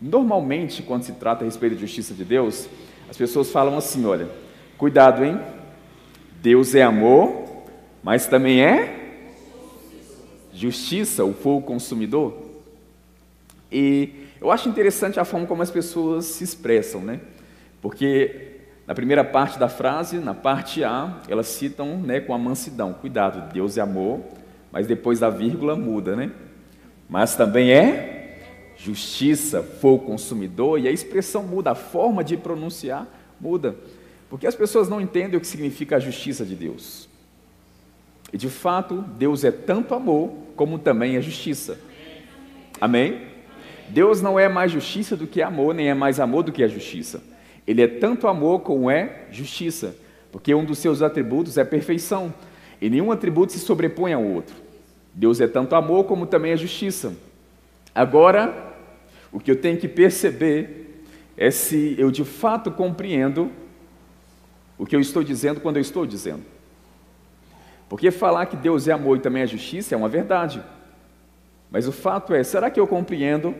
Normalmente, quando se trata a respeito da justiça de Deus, as pessoas falam assim: olha, cuidado, hein? Deus é amor, mas também é justiça, o fogo consumidor. E eu acho interessante a forma como as pessoas se expressam, né? Porque na primeira parte da frase, na parte A, elas citam né, com a mansidão: cuidado, Deus é amor, mas depois da vírgula muda, né? Mas também é justiça, fogo consumidor, e a expressão muda, a forma de pronunciar muda, porque as pessoas não entendem o que significa a justiça de Deus. E de fato, Deus é tanto amor como também é justiça. Amém? Deus não é mais justiça do que amor, nem é mais amor do que a justiça. Ele é tanto amor como é justiça, porque um dos seus atributos é perfeição, e nenhum atributo se sobrepõe ao outro. Deus é tanto amor como também é justiça. Agora, o que eu tenho que perceber é se eu de fato compreendo o que eu estou dizendo quando eu estou dizendo. Porque falar que Deus é amor e também é justiça é uma verdade. Mas o fato é, será que eu compreendo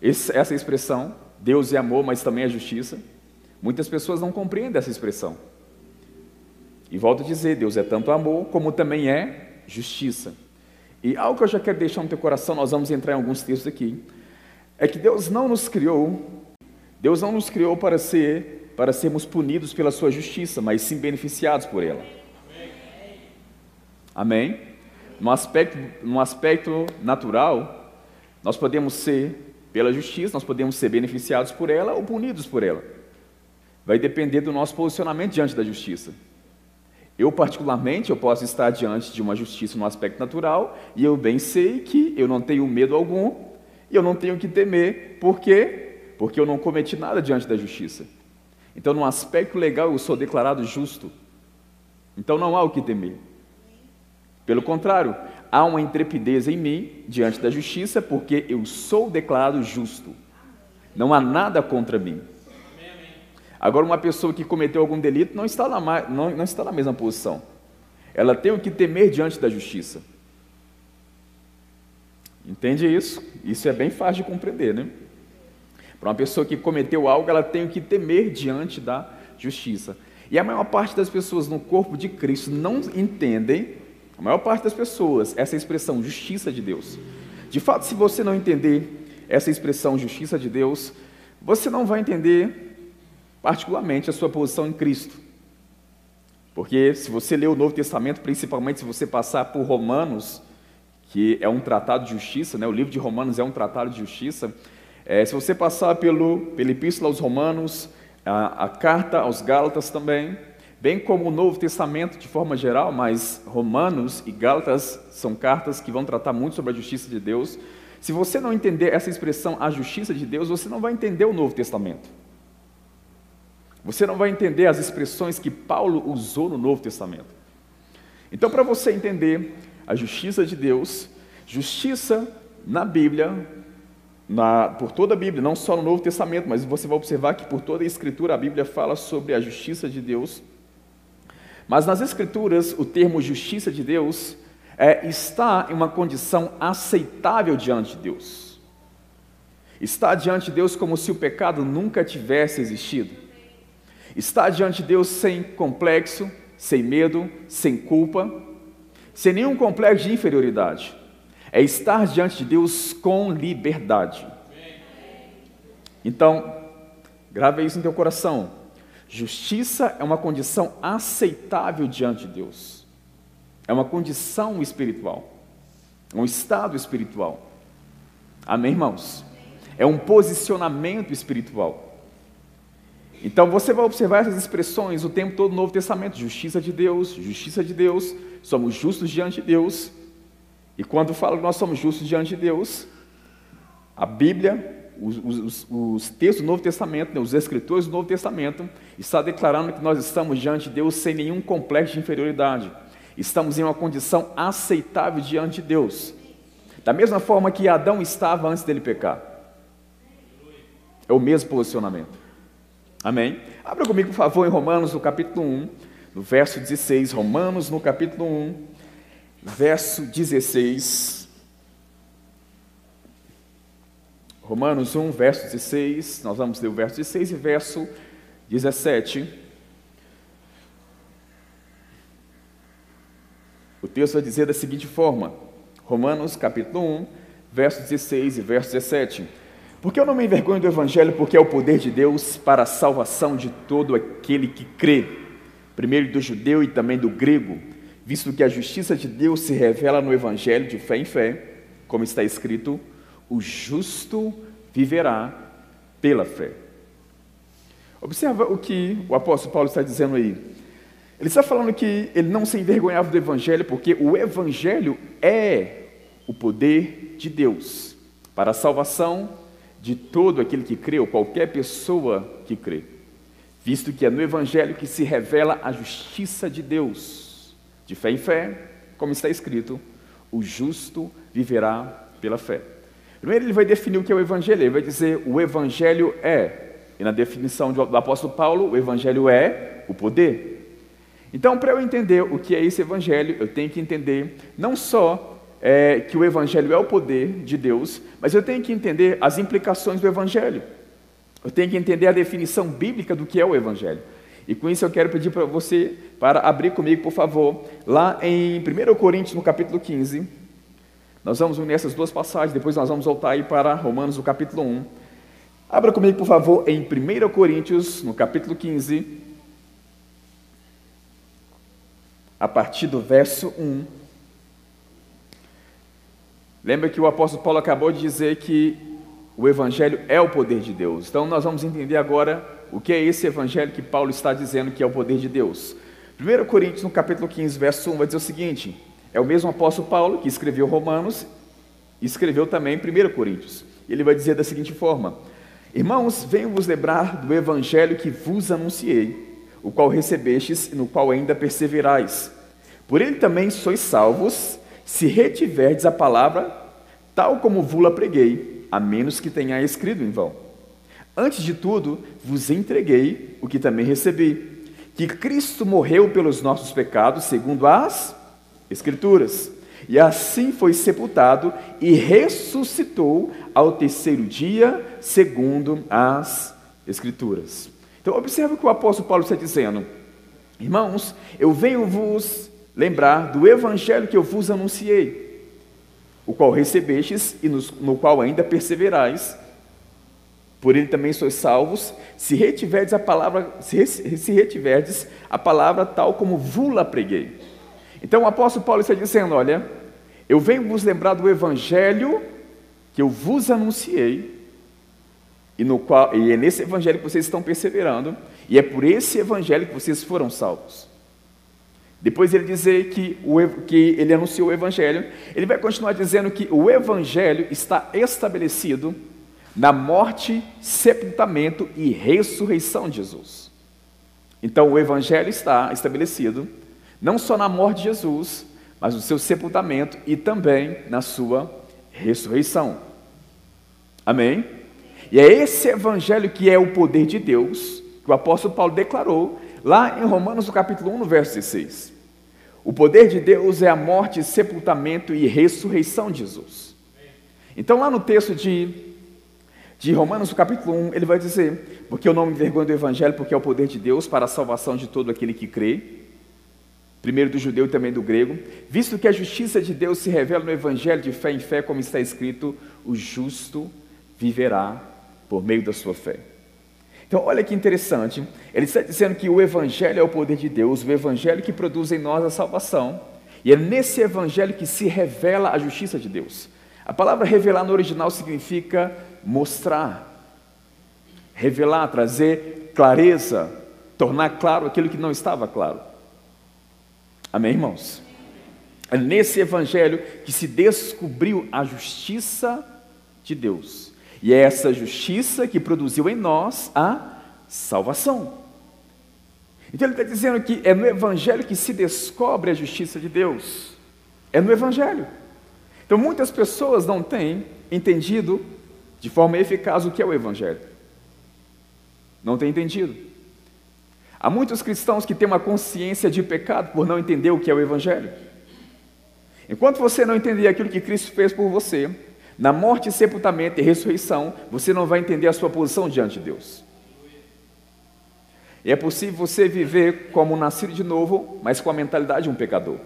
essa expressão? Deus é amor, mas também é justiça? Muitas pessoas não compreendem essa expressão. E volto a dizer, Deus é tanto amor como também é justiça. E algo que eu já quero deixar no teu coração, nós vamos entrar em alguns textos aqui é que Deus não nos criou, Deus não nos criou para ser, para sermos punidos pela sua justiça, mas sim beneficiados por ela. Amém? No aspecto, no aspecto natural, nós podemos ser pela justiça, nós podemos ser beneficiados por ela ou punidos por ela. Vai depender do nosso posicionamento diante da justiça. Eu, particularmente, eu posso estar diante de uma justiça no aspecto natural e eu bem sei que eu não tenho medo algum e eu não tenho que temer, por quê? Porque eu não cometi nada diante da justiça. Então, no aspecto legal, eu sou declarado justo. Então, não há o que temer. Pelo contrário, há uma intrepidez em mim diante da justiça, porque eu sou declarado justo. Não há nada contra mim. Agora, uma pessoa que cometeu algum delito não está na, não, não está na mesma posição. Ela tem o que temer diante da justiça. Entende isso? Isso é bem fácil de compreender, né? Para uma pessoa que cometeu algo, ela tem que temer diante da justiça. E a maior parte das pessoas no corpo de Cristo não entendem, a maior parte das pessoas, essa expressão justiça de Deus. De fato, se você não entender essa expressão justiça de Deus, você não vai entender particularmente a sua posição em Cristo. Porque se você ler o Novo Testamento, principalmente se você passar por Romanos, que é um tratado de justiça, né? o livro de Romanos é um tratado de justiça. É, se você passar pelo, pela Epístola aos Romanos, a, a carta aos Gálatas também, bem como o Novo Testamento de forma geral, mas Romanos e Gálatas são cartas que vão tratar muito sobre a justiça de Deus. Se você não entender essa expressão, a justiça de Deus, você não vai entender o Novo Testamento. Você não vai entender as expressões que Paulo usou no Novo Testamento. Então, para você entender a justiça de Deus, justiça na Bíblia, na, por toda a Bíblia, não só no Novo Testamento, mas você vai observar que por toda a Escritura a Bíblia fala sobre a justiça de Deus. Mas nas Escrituras, o termo justiça de Deus é, está em uma condição aceitável diante de Deus. Está diante de Deus como se o pecado nunca tivesse existido. Está diante de Deus sem complexo, sem medo, sem culpa, sem nenhum complexo de inferioridade. É estar diante de Deus com liberdade. Então, grave isso no teu coração. Justiça é uma condição aceitável diante de Deus. É uma condição espiritual. Um estado espiritual. Amém, irmãos? É um posicionamento espiritual. Então você vai observar essas expressões o tempo todo no Novo Testamento: justiça de Deus, justiça de Deus, somos justos diante de Deus. E quando fala que nós somos justos diante de Deus, a Bíblia, os, os, os textos do Novo Testamento, né, os escritores do Novo Testamento, está declarando que nós estamos diante de Deus sem nenhum complexo de inferioridade. Estamos em uma condição aceitável diante de Deus. Da mesma forma que Adão estava antes dele pecar. É o mesmo posicionamento. Amém? Abra comigo, por favor, em Romanos, no capítulo 1, no verso 16. Romanos, no capítulo 1, verso 16. Romanos 1, verso 16, nós vamos ler o verso 16 e verso 17. O texto vai dizer da seguinte forma, Romanos capítulo 1, verso 16 e verso 17. Porque eu não me envergonho do Evangelho, porque é o poder de Deus para a salvação de todo aquele que crê, primeiro do judeu e também do grego, visto que a justiça de Deus se revela no Evangelho de fé em fé, como está escrito, o justo viverá pela fé. Observa o que o apóstolo Paulo está dizendo aí. Ele está falando que ele não se envergonhava do Evangelho, porque o Evangelho é o poder de Deus para a salvação de todo aquele que crê, ou qualquer pessoa que crê, visto que é no Evangelho que se revela a justiça de Deus, de fé em fé, como está escrito, o justo viverá pela fé. Primeiro ele vai definir o que é o Evangelho, ele vai dizer o Evangelho é, e na definição do apóstolo Paulo, o Evangelho é o poder. Então, para eu entender o que é esse Evangelho, eu tenho que entender não só é, que o Evangelho é o poder de Deus, mas eu tenho que entender as implicações do Evangelho. Eu tenho que entender a definição bíblica do que é o Evangelho. E com isso eu quero pedir para você para abrir comigo, por favor, lá em 1 Coríntios, no capítulo 15. Nós vamos unir essas duas passagens, depois nós vamos voltar aí para Romanos, no capítulo 1. Abra comigo, por favor, em 1 Coríntios, no capítulo 15. a partir do verso 1. Lembra que o apóstolo Paulo acabou de dizer que o evangelho é o poder de Deus. Então nós vamos entender agora o que é esse evangelho que Paulo está dizendo que é o poder de Deus. 1 Coríntios, no capítulo 15, verso 1, vai dizer o seguinte: é o mesmo apóstolo Paulo que escreveu Romanos e escreveu também 1 Coríntios. Ele vai dizer da seguinte forma: Irmãos, venho vos lembrar do evangelho que vos anunciei o qual recebestes e no qual ainda perseverais. Por ele também sois salvos, se retiverdes a palavra, tal como vula preguei, a menos que tenha escrito em vão. Antes de tudo, vos entreguei o que também recebi, que Cristo morreu pelos nossos pecados, segundo as Escrituras, e assim foi sepultado e ressuscitou ao terceiro dia, segundo as Escrituras. Então, observe o que o apóstolo Paulo está dizendo. Irmãos, eu venho vos lembrar do evangelho que eu vos anunciei, o qual recebestes e no qual ainda perseverais. Por ele também sois salvos, se retiverdes a palavra, se, retiverdes a palavra tal como vula preguei. Então o apóstolo Paulo está dizendo: olha, eu venho vos lembrar do evangelho que eu vos anunciei, e, no qual, e é nesse evangelho que vocês estão perseverando, e é por esse evangelho que vocês foram salvos. Depois ele dizer que, o, que ele anunciou o evangelho, ele vai continuar dizendo que o evangelho está estabelecido na morte, sepultamento e ressurreição de Jesus. Então o evangelho está estabelecido não só na morte de Jesus, mas no seu sepultamento e também na sua ressurreição. Amém? E é esse evangelho que é o poder de Deus, que o apóstolo Paulo declarou lá em Romanos, no capítulo 1, no verso 16. O poder de Deus é a morte, sepultamento e ressurreição de Jesus. Então, lá no texto de, de Romanos, no capítulo 1, ele vai dizer: Porque eu não me envergonho do evangelho, porque é o poder de Deus para a salvação de todo aquele que crê primeiro do judeu e também do grego, visto que a justiça de Deus se revela no evangelho de fé em fé, como está escrito: o justo viverá por meio da sua fé. Então, olha que interessante, ele está dizendo que o Evangelho é o poder de Deus, o Evangelho que produz em nós a salvação, e é nesse Evangelho que se revela a justiça de Deus. A palavra revelar no original significa mostrar, revelar, trazer clareza, tornar claro aquilo que não estava claro. Amém, irmãos? É nesse Evangelho que se descobriu a justiça de Deus. E é essa justiça que produziu em nós a salvação. Então ele está dizendo que é no Evangelho que se descobre a justiça de Deus. É no Evangelho. Então muitas pessoas não têm entendido de forma eficaz o que é o Evangelho. Não têm entendido. Há muitos cristãos que têm uma consciência de pecado por não entender o que é o Evangelho. Enquanto você não entender aquilo que Cristo fez por você, Na morte, sepultamento e ressurreição, você não vai entender a sua posição diante de Deus. E é possível você viver como nascido de novo, mas com a mentalidade de um pecador.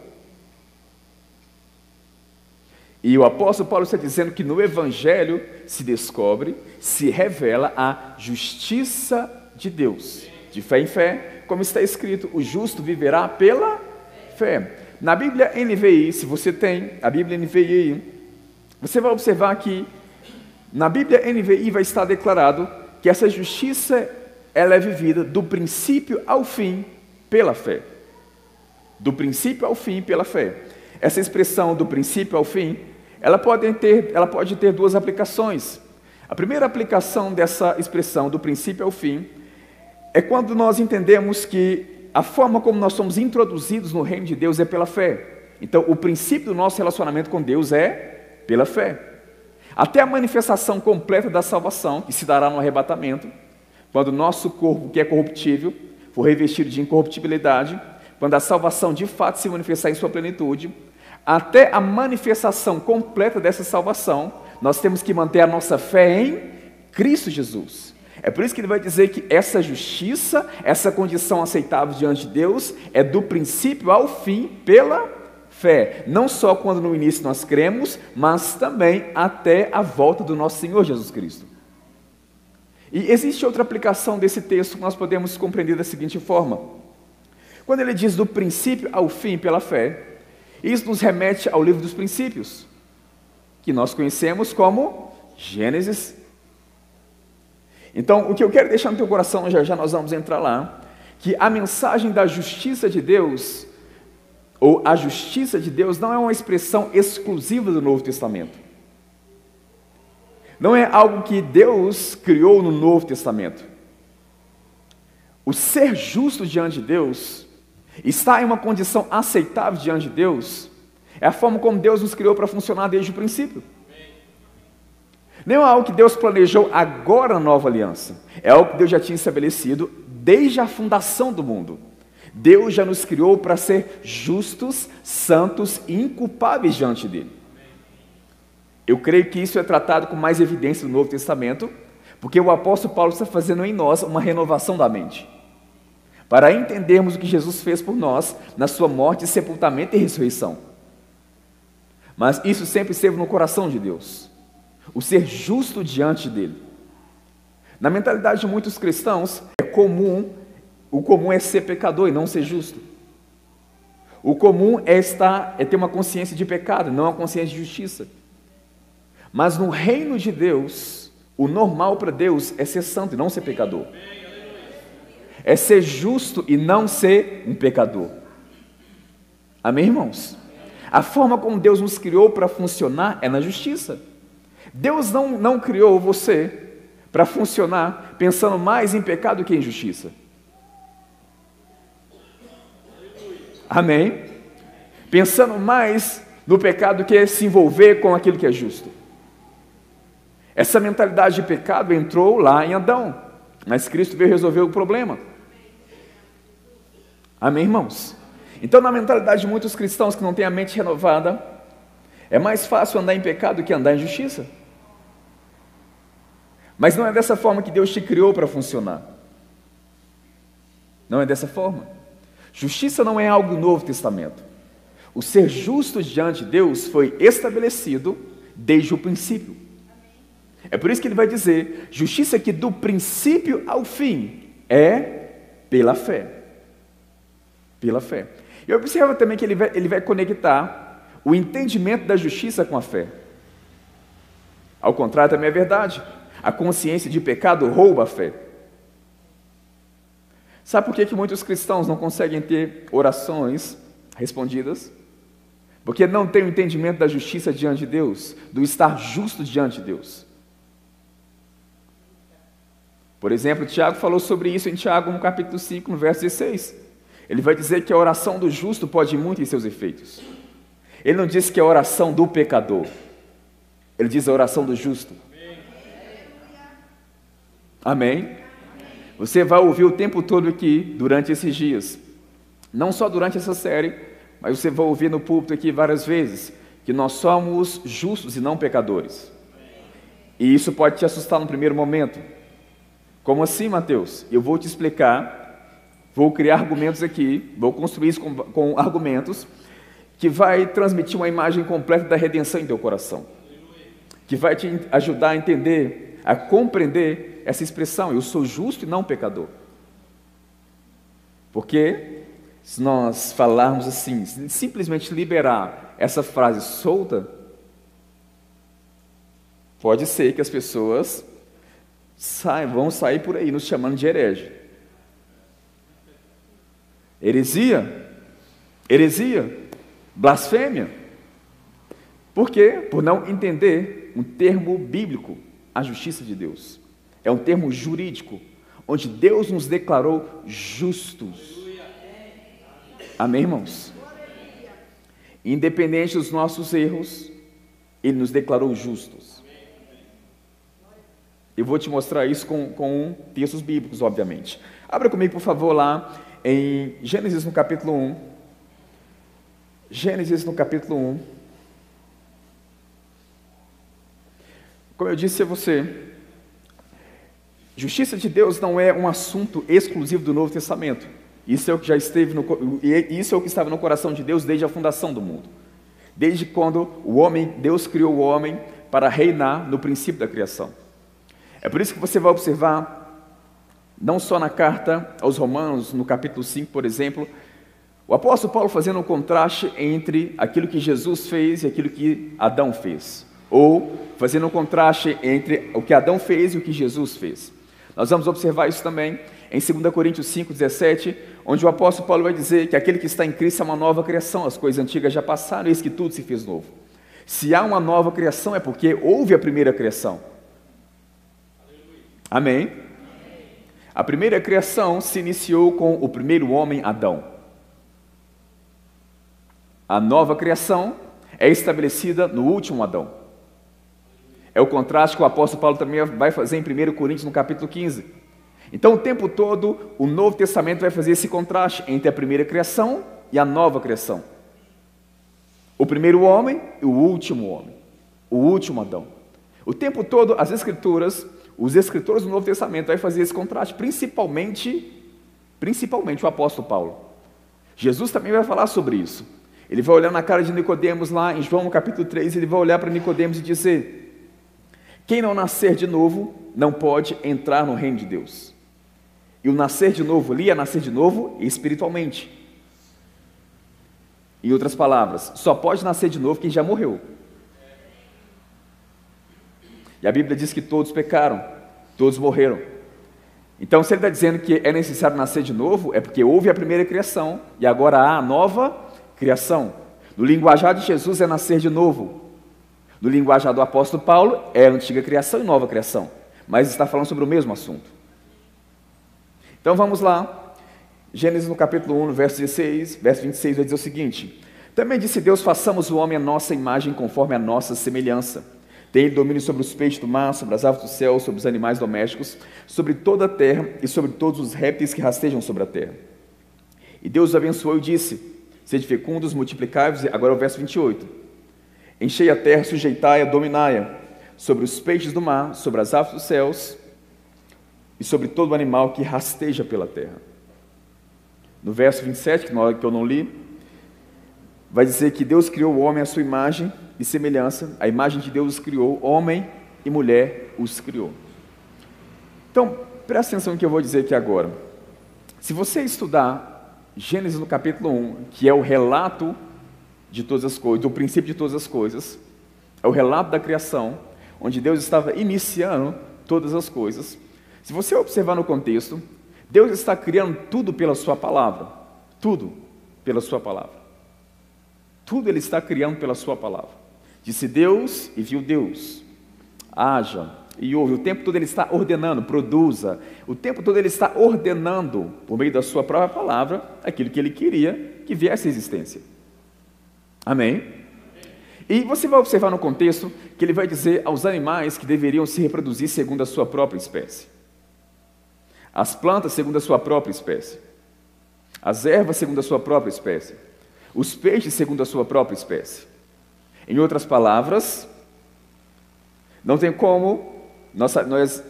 E o apóstolo Paulo está dizendo que no Evangelho se descobre, se revela a justiça de Deus, de fé em fé, como está escrito: o justo viverá pela fé. Na Bíblia NVI, se você tem a Bíblia NVI, você vai observar que na Bíblia NVI vai estar declarado que essa justiça ela é vivida do princípio ao fim pela fé. Do princípio ao fim pela fé. Essa expressão do princípio ao fim, ela pode ter, ela pode ter duas aplicações. A primeira aplicação dessa expressão do princípio ao fim é quando nós entendemos que a forma como nós somos introduzidos no reino de Deus é pela fé. Então, o princípio do nosso relacionamento com Deus é pela fé. Até a manifestação completa da salvação, que se dará no arrebatamento, quando o nosso corpo, que é corruptível, for revestido de incorruptibilidade, quando a salvação de fato se manifestar em sua plenitude, até a manifestação completa dessa salvação, nós temos que manter a nossa fé em Cristo Jesus. É por isso que ele vai dizer que essa justiça, essa condição aceitável diante de Deus, é do princípio ao fim pela fé. Não só quando no início nós cremos, mas também até a volta do nosso Senhor Jesus Cristo. E existe outra aplicação desse texto que nós podemos compreender da seguinte forma: quando ele diz do princípio ao fim pela fé, isso nos remete ao livro dos princípios, que nós conhecemos como Gênesis. Então, o que eu quero deixar no teu coração, já já nós vamos entrar lá, que a mensagem da justiça de Deus, ou a justiça de Deus, não é uma expressão exclusiva do Novo Testamento. Não é algo que Deus criou no Novo Testamento. O ser justo diante de Deus, estar em uma condição aceitável diante de Deus, é a forma como Deus nos criou para funcionar desde o princípio. Não é algo que Deus planejou agora na nova aliança, é algo que Deus já tinha estabelecido desde a fundação do mundo. Deus já nos criou para ser justos, santos e inculpáveis diante dele. Eu creio que isso é tratado com mais evidência no Novo Testamento, porque o apóstolo Paulo está fazendo em nós uma renovação da mente. Para entendermos o que Jesus fez por nós na sua morte, sepultamento e ressurreição. Mas isso sempre esteve no coração de Deus. O ser justo diante dele. Na mentalidade de muitos cristãos, é comum, o comum é ser pecador e não ser justo. O comum é estar, é ter uma consciência de pecado, não uma consciência de justiça. Mas no reino de Deus, o normal para Deus é ser santo e não ser pecador. É ser justo e não ser um pecador. Amém, irmãos? A forma como Deus nos criou para funcionar é na justiça. Deus não, não criou você para funcionar pensando mais em pecado que em justiça. Amém? Pensando mais no pecado que se envolver com aquilo que é justo. Essa mentalidade de pecado entrou lá em Adão, mas Cristo veio resolver o problema. Amém, irmãos? Então, na mentalidade de muitos cristãos que não têm a mente renovada, é mais fácil andar em pecado que andar em justiça. Mas não é dessa forma que Deus te criou para funcionar. Não é dessa forma. Justiça não é algo do Novo Testamento. O ser justo diante de Deus foi estabelecido desde o princípio. É por isso que ele vai dizer: justiça que do princípio ao fim é pela fé. Pela fé. E observa também que ele vai, ele vai conectar o entendimento da justiça com a fé. Ao contrário, também é verdade. A consciência de pecado rouba a fé. Sabe por que, que muitos cristãos não conseguem ter orações respondidas? Porque não têm o entendimento da justiça diante de Deus, do estar justo diante de Deus. Por exemplo, Tiago falou sobre isso em Tiago, no capítulo 5, no verso 16. Ele vai dizer que a oração do justo pode ir muito em seus efeitos. Ele não diz que é a oração do pecador. Ele diz a oração do justo. Amém? Você vai ouvir o tempo todo aqui, durante esses dias. Não só durante essa série, mas você vai ouvir no púlpito aqui várias vezes, que nós somos justos e não pecadores. E isso pode te assustar no primeiro momento. Como assim, Mateus? Eu vou te explicar, vou criar argumentos aqui, vou construir isso com, com argumentos, que vai transmitir uma imagem completa da redenção em teu coração. Que vai te ajudar a entender, a compreender essa expressão: eu sou justo e não pecador. Porque se nós falarmos assim, simplesmente liberar essa frase solta, pode ser que as pessoas saiam, vão sair por aí nos chamando de herege. Heresia, heresia, blasfêmia. Por quê? Por não entender um termo bíblico, a justiça de Deus. É um termo jurídico, onde Deus nos declarou justos. Amém, irmãos? Independente dos nossos erros, Ele nos declarou justos. Eu vou te mostrar isso com, com textos bíblicos, obviamente. Abra comigo, por favor, lá em Gênesis no capítulo 1. Gênesis no capítulo 1. Como eu disse a você, justiça de Deus não é um assunto exclusivo do Novo Testamento. Isso é o que já esteve no, isso é o que estava no coração de Deus desde a fundação do mundo. Desde quando o homem, Deus criou o homem para reinar no princípio da criação. É por isso que você vai observar não só na carta aos Romanos, no capítulo 5, por exemplo, o apóstolo Paulo fazendo um contraste entre aquilo que Jesus fez e aquilo que Adão fez, ou fazendo um contraste entre o que Adão fez e o que Jesus fez. Nós vamos observar isso também em 2 Coríntios 5, 17, onde o apóstolo Paulo vai dizer que aquele que está em Cristo é uma nova criação, as coisas antigas já passaram, eis que tudo se fez novo. Se há uma nova criação, é porque houve a primeira criação. Amém? A primeira criação se iniciou com o primeiro homem, Adão. A nova criação é estabelecida no último Adão. É o contraste que o apóstolo Paulo também vai fazer em 1 Coríntios, no capítulo 15. Então, o tempo todo, o Novo Testamento vai fazer esse contraste entre a primeira criação e a nova criação. O primeiro homem e o último homem. O último Adão. O tempo todo, as Escrituras, os escritores do Novo Testamento vai fazer esse contraste, principalmente, principalmente o apóstolo Paulo. Jesus também vai falar sobre isso. Ele vai olhar na cara de Nicodemos lá em João capítulo 3, ele vai olhar para Nicodemos e dizer: quem não nascer de novo não pode entrar no reino de Deus. E o nascer de novo ali é nascer de novo espiritualmente. Em outras palavras, só pode nascer de novo quem já morreu. E a Bíblia diz que todos pecaram, todos morreram. Então, se ele está dizendo que é necessário nascer de novo, é porque houve a primeira criação e agora há a nova criação. No linguajar de Jesus é nascer de novo. No linguajar do apóstolo Paulo, é antiga criação e nova criação, mas está falando sobre o mesmo assunto. Então vamos lá. Gênesis no capítulo 1, verso 16, verso 26 vai dizer o seguinte: Também disse Deus: façamos o homem a nossa imagem conforme a nossa semelhança. Tem ele domínio sobre os peixes do mar, sobre as aves do céu, sobre os animais domésticos, sobre toda a terra e sobre todos os répteis que rastejam sobre a terra. E Deus abençoou e disse: Sede fecundos, multiplicai-vos. Agora é o verso 28. Enchei a terra, sujeitai-a, dominai-a, sobre os peixes do mar, sobre as aves dos céus e sobre todo animal que rasteja pela terra. No verso 27, que eu não li, vai dizer que Deus criou o homem à sua imagem e semelhança, a imagem de Deus os criou, homem e mulher os criou. Então, presta atenção no que eu vou dizer aqui agora. Se você estudar Gênesis no capítulo 1, que é o relato de todas as coisas, do princípio de todas as coisas. É o relato da criação, onde Deus estava iniciando todas as coisas. Se você observar no contexto, Deus está criando tudo pela Sua palavra. Tudo pela Sua palavra. Tudo Ele está criando pela Sua palavra. Disse Deus e viu Deus. Haja e ouve. O tempo todo Ele está ordenando, produza. O tempo todo Ele está ordenando, por meio da Sua própria palavra, aquilo que Ele queria que viesse à existência. Amém? E você vai observar no contexto que ele vai dizer aos animais que deveriam se reproduzir segundo a sua própria espécie. As plantas segundo a sua própria espécie. As ervas segundo a sua própria espécie. Os peixes segundo a sua própria espécie. Em outras palavras, Não tem como nós, nós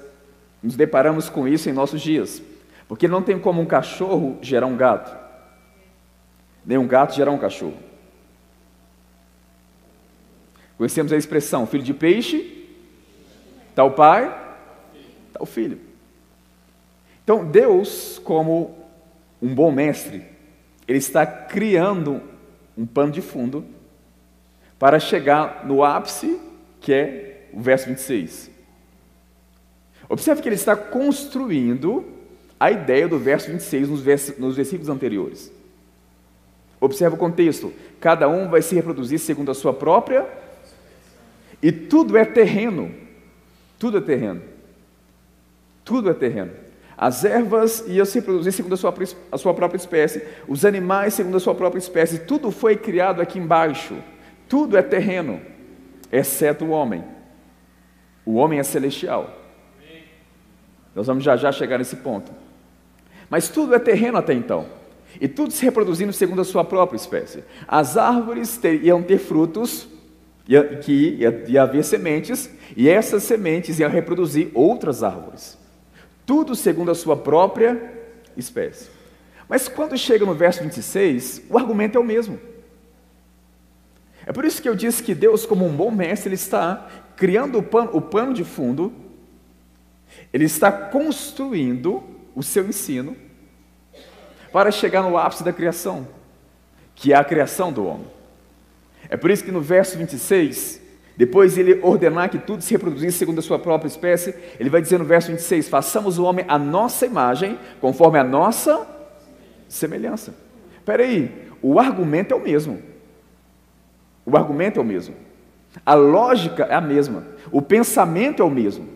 nos deparamos com isso em nossos dias. Porque não tem como um cachorro gerar um gato, nem um gato gerar um cachorro. Conhecemos a expressão filho de peixe, tal pai, tal filho. Então, Deus, como um bom mestre, ele está criando um pano de fundo para chegar no ápice, que é o verso 26. Observe que ele está construindo a ideia do verso 26 nos, vers nos versículos anteriores. Observe o contexto: cada um vai se reproduzir segundo a sua própria, e tudo é terreno. Tudo é terreno. Tudo é terreno. As ervas iam se reproduzir segundo a sua, a sua própria espécie, os animais segundo a sua própria espécie, tudo foi criado aqui embaixo. Tudo é terreno, exceto o homem. O homem é celestial. Nós vamos já já chegar nesse ponto. Mas tudo é terreno até então. E tudo se reproduzindo segundo a sua própria espécie. As árvores ter, iam ter frutos, que ia, ia haver sementes, e essas sementes iam reproduzir outras árvores. Tudo segundo a sua própria espécie. Mas quando chega no verso 26, o argumento é o mesmo. É por isso que eu disse que Deus, como um bom mestre, ele está criando o pano, o pano de fundo, ele está construindo o seu ensino para chegar no ápice da criação, que é a criação do homem. É por isso que no verso 26, depois de ele ordenar que tudo se reproduzisse segundo a sua própria espécie, ele vai dizer no verso 26: façamos o homem a nossa imagem, conforme a nossa semelhança. Espera aí, o argumento é o mesmo. O argumento é o mesmo. A lógica é a mesma. O pensamento é o mesmo.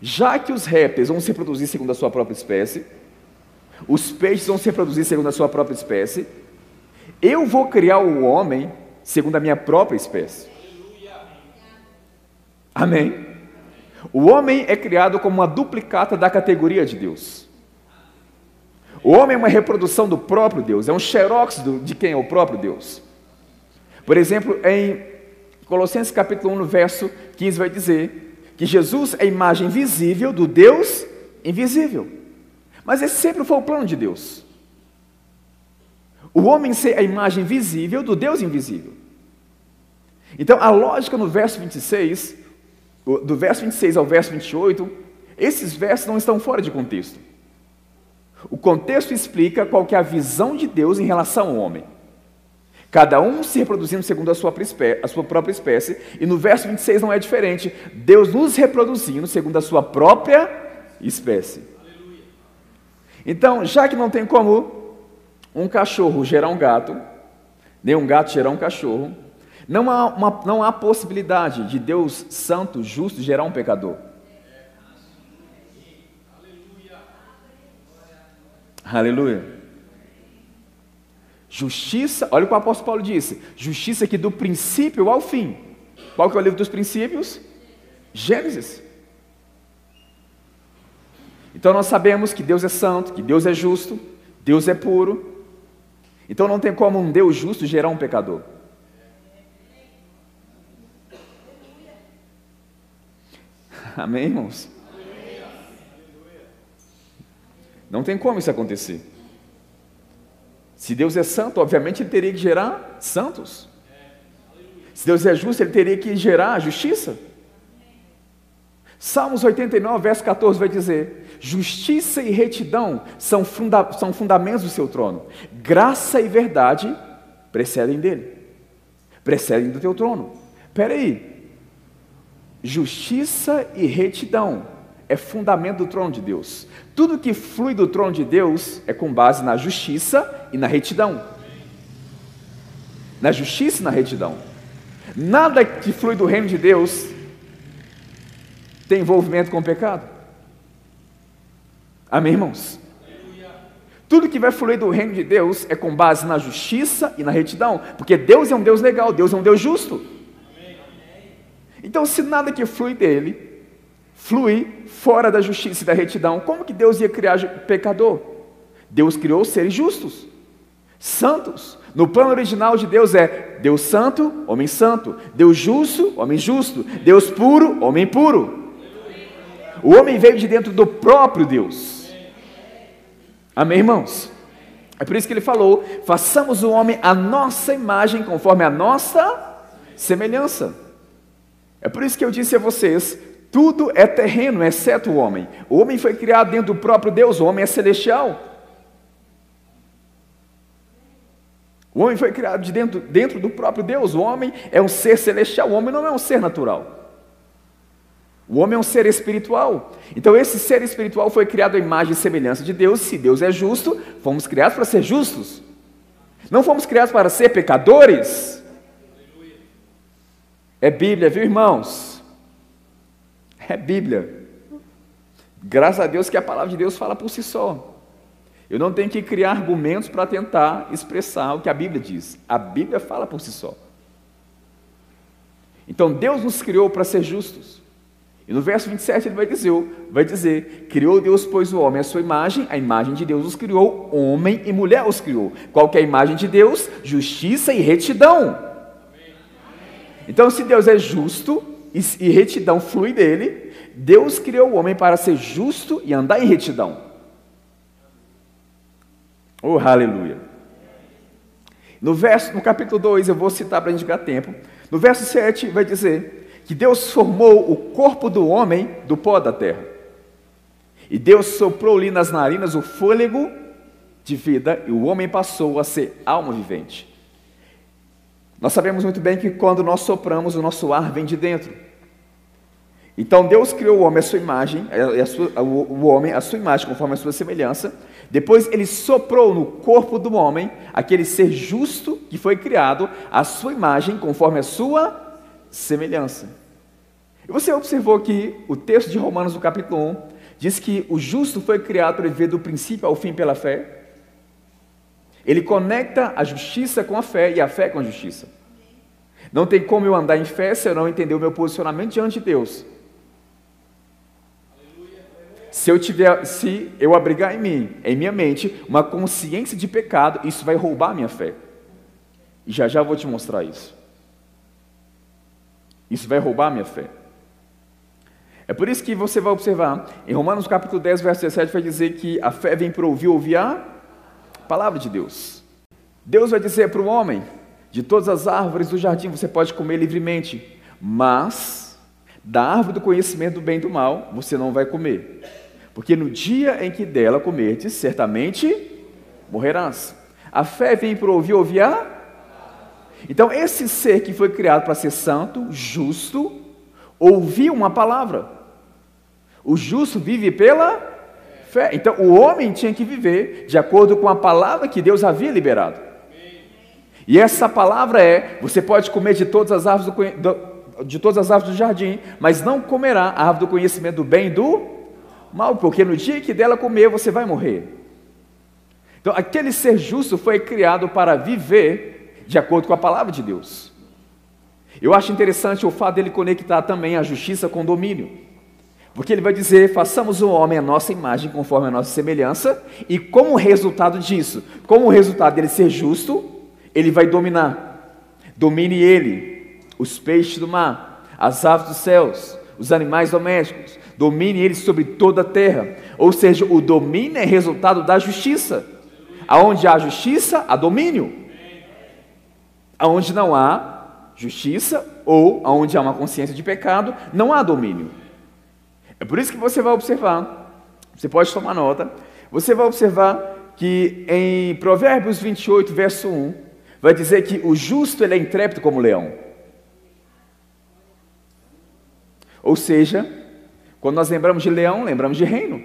Já que os répteis vão se reproduzir segundo a sua própria espécie, os peixes vão se reproduzir segundo a sua própria espécie, eu vou criar o homem segundo a minha própria espécie. Amém? O homem é criado como uma duplicata da categoria de Deus. O homem é uma reprodução do próprio Deus, é um xerox de quem é o próprio Deus. Por exemplo, em Colossenses capítulo 1, no verso 15, vai dizer que Jesus é a imagem visível do Deus invisível. Mas esse sempre foi o plano de Deus. O homem ser a imagem visível do Deus invisível. Então, a lógica no verso 26, do verso 26 ao verso 28, esses versos não estão fora de contexto. O contexto explica qual é a visão de Deus em relação ao homem. Cada um se reproduzindo segundo a sua, a sua própria espécie, e no verso 26 não é diferente. Deus nos reproduzindo segundo a sua própria espécie. Então, já que não tem como um cachorro gerar um gato, nem um gato gerar um cachorro, não há, uma, não há possibilidade de Deus santo, justo, gerar um pecador. Aleluia. Justiça, olha o que o apóstolo Paulo disse: justiça que do princípio ao fim. Qual que é o livro dos princípios? Gênesis. Então nós sabemos que Deus é santo, que Deus é justo, Deus é puro. Então não tem como um Deus justo gerar um pecador. Amém, irmãos? Não tem como isso acontecer. Se Deus é santo, obviamente ele teria que gerar santos. Se Deus é justo, ele teria que gerar justiça. Salmos 89, verso 14 vai dizer: Justiça e retidão são, funda são fundamentos do seu trono, graça e verdade precedem dele, precedem do teu trono. Espera aí, justiça e retidão é fundamento do trono de Deus. Tudo que flui do trono de Deus é com base na justiça e na retidão. Na justiça e na retidão. Nada que flui do reino de Deus tem envolvimento com o pecado. Amém, irmãos? Tudo que vai fluir do reino de Deus é com base na justiça e na retidão, porque Deus é um Deus legal, Deus é um Deus justo. Então, se nada que flui dele flui fora da justiça e da retidão, como que Deus ia criar pecador? Deus criou seres justos, santos. No plano original de Deus é Deus santo, homem santo, Deus justo, homem justo, Deus puro, homem puro. O homem veio de dentro do próprio Deus. Amém, irmãos? É por isso que ele falou: façamos o homem a nossa imagem, conforme a nossa semelhança. É por isso que eu disse a vocês: tudo é terreno, exceto o homem. O homem foi criado dentro do próprio Deus, o homem é celestial. O homem foi criado de dentro, dentro do próprio Deus. O homem é um ser celestial, o homem não é um ser natural. O homem é um ser espiritual. Então, esse ser espiritual foi criado à imagem e semelhança de Deus. Se Deus é justo, fomos criados para ser justos. Não fomos criados para ser pecadores. É Bíblia, viu, irmãos? É Bíblia. Graças a Deus que a palavra de Deus fala por si só. Eu não tenho que criar argumentos para tentar expressar o que a Bíblia diz. A Bíblia fala por si só. Então Deus nos criou para ser justos. E no verso 27 ele vai dizer, vai dizer: Criou Deus, pois o homem a sua imagem, a imagem de Deus os criou, homem e mulher os criou. Qual que é a imagem de Deus? Justiça e retidão. Então, se Deus é justo e retidão flui dele, Deus criou o homem para ser justo e andar em retidão. Oh, aleluia. No verso, no capítulo 2, eu vou citar para ganhar tempo. No verso 7 vai dizer que Deus formou o corpo do homem do pó da terra. E Deus soprou-lhe nas narinas o fôlego de vida, e o homem passou a ser alma vivente. Nós sabemos muito bem que quando nós sopramos, o nosso ar vem de dentro. Então Deus criou o homem à sua imagem, a sua, o homem à sua imagem, conforme a sua semelhança. Depois ele soprou no corpo do homem aquele ser justo que foi criado à sua imagem, conforme a sua semelhança. E você observou que o texto de Romanos, no capítulo 1, diz que o justo foi criado para viver do princípio ao fim pela fé. Ele conecta a justiça com a fé e a fé com a justiça. Não tem como eu andar em fé se eu não entender o meu posicionamento diante de Deus. Se eu tiver, se eu abrigar em mim, em minha mente, uma consciência de pecado, isso vai roubar a minha fé. E já já vou te mostrar isso. Isso vai roubar minha fé. É por isso que você vai observar, em Romanos capítulo 10, verso 17, vai dizer que a fé vem para ouvir, ouvir a palavra de Deus. Deus vai dizer para o homem, de todas as árvores do jardim você pode comer livremente, mas da árvore do conhecimento do bem e do mal você não vai comer porque no dia em que dela comerdes, certamente morrerás. A fé vem por ouvir, ouvir a. Então, esse ser que foi criado para ser santo, justo, ouviu uma palavra. O justo vive pela fé. Então, o homem tinha que viver de acordo com a palavra que Deus havia liberado. E essa palavra é: você pode comer de todas as árvores do, de todas as árvores do jardim, mas não comerá a árvore do conhecimento do bem e do mal, porque no dia que dela comer você vai morrer. Então, aquele ser justo foi criado para viver de acordo com a palavra de Deus. Eu acho interessante o fato dele conectar também a justiça com o domínio. Porque ele vai dizer: façamos o homem a nossa imagem, conforme a nossa semelhança, e como resultado disso, como resultado dele ser justo, ele vai dominar. Domine ele, os peixes do mar, as aves dos céus, os animais domésticos, domine ele sobre toda a terra. Ou seja, o domínio é resultado da justiça. Aonde há justiça, há domínio. Aonde não há justiça ou aonde há uma consciência de pecado, não há domínio. É por isso que você vai observar, você pode tomar nota, você vai observar que em Provérbios 28, verso 1, vai dizer que o justo ele é intrépido como leão. Ou seja, quando nós lembramos de leão, lembramos de reino.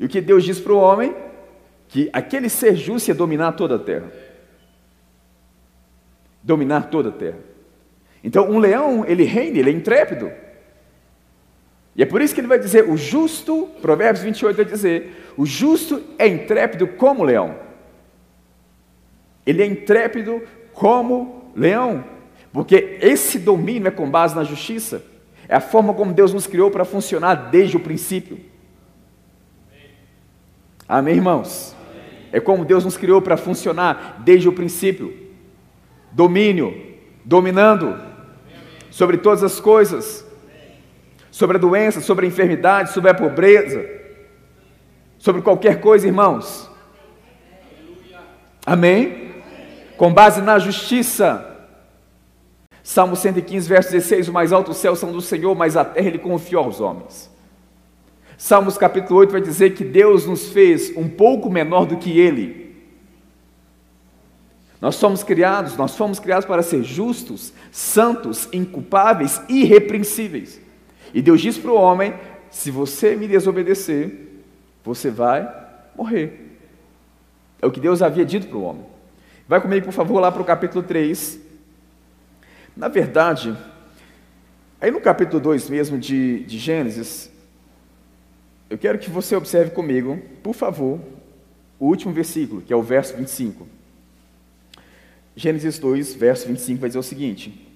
E o que Deus diz para o homem? Que aquele ser justo ia dominar toda a terra. Dominar toda a terra. Então, um leão, ele reina, ele é intrépido. E é por isso que ele vai dizer: o justo, Provérbios 28 vai dizer: o justo é intrépido como leão. Ele é intrépido como leão, porque esse domínio é com base na justiça. É a forma como Deus nos criou para funcionar desde o princípio. Amém, irmãos? É como Deus nos criou para funcionar desde o princípio. Domínio, dominando sobre todas as coisas, sobre a doença, sobre a enfermidade, sobre a pobreza, sobre qualquer coisa, irmãos. Amém? Com base na justiça. Salmo 115, verso 16: O mais alto céu são do Senhor, mas a terra ele confiou aos homens. Salmos capítulo 8 vai dizer que Deus nos fez um pouco menor do que Ele. Nós somos criados, nós fomos criados para ser justos, santos, inculpáveis, irrepreensíveis. E Deus diz para o homem: se você me desobedecer, você vai morrer. É o que Deus havia dito para o homem. Vai comigo, por favor, lá para o capítulo 3. Na verdade, aí no capítulo 2 mesmo de, de Gênesis, eu quero que você observe comigo, por favor, o último versículo, que é o verso 25. Gênesis 2, verso 25 vai dizer o seguinte: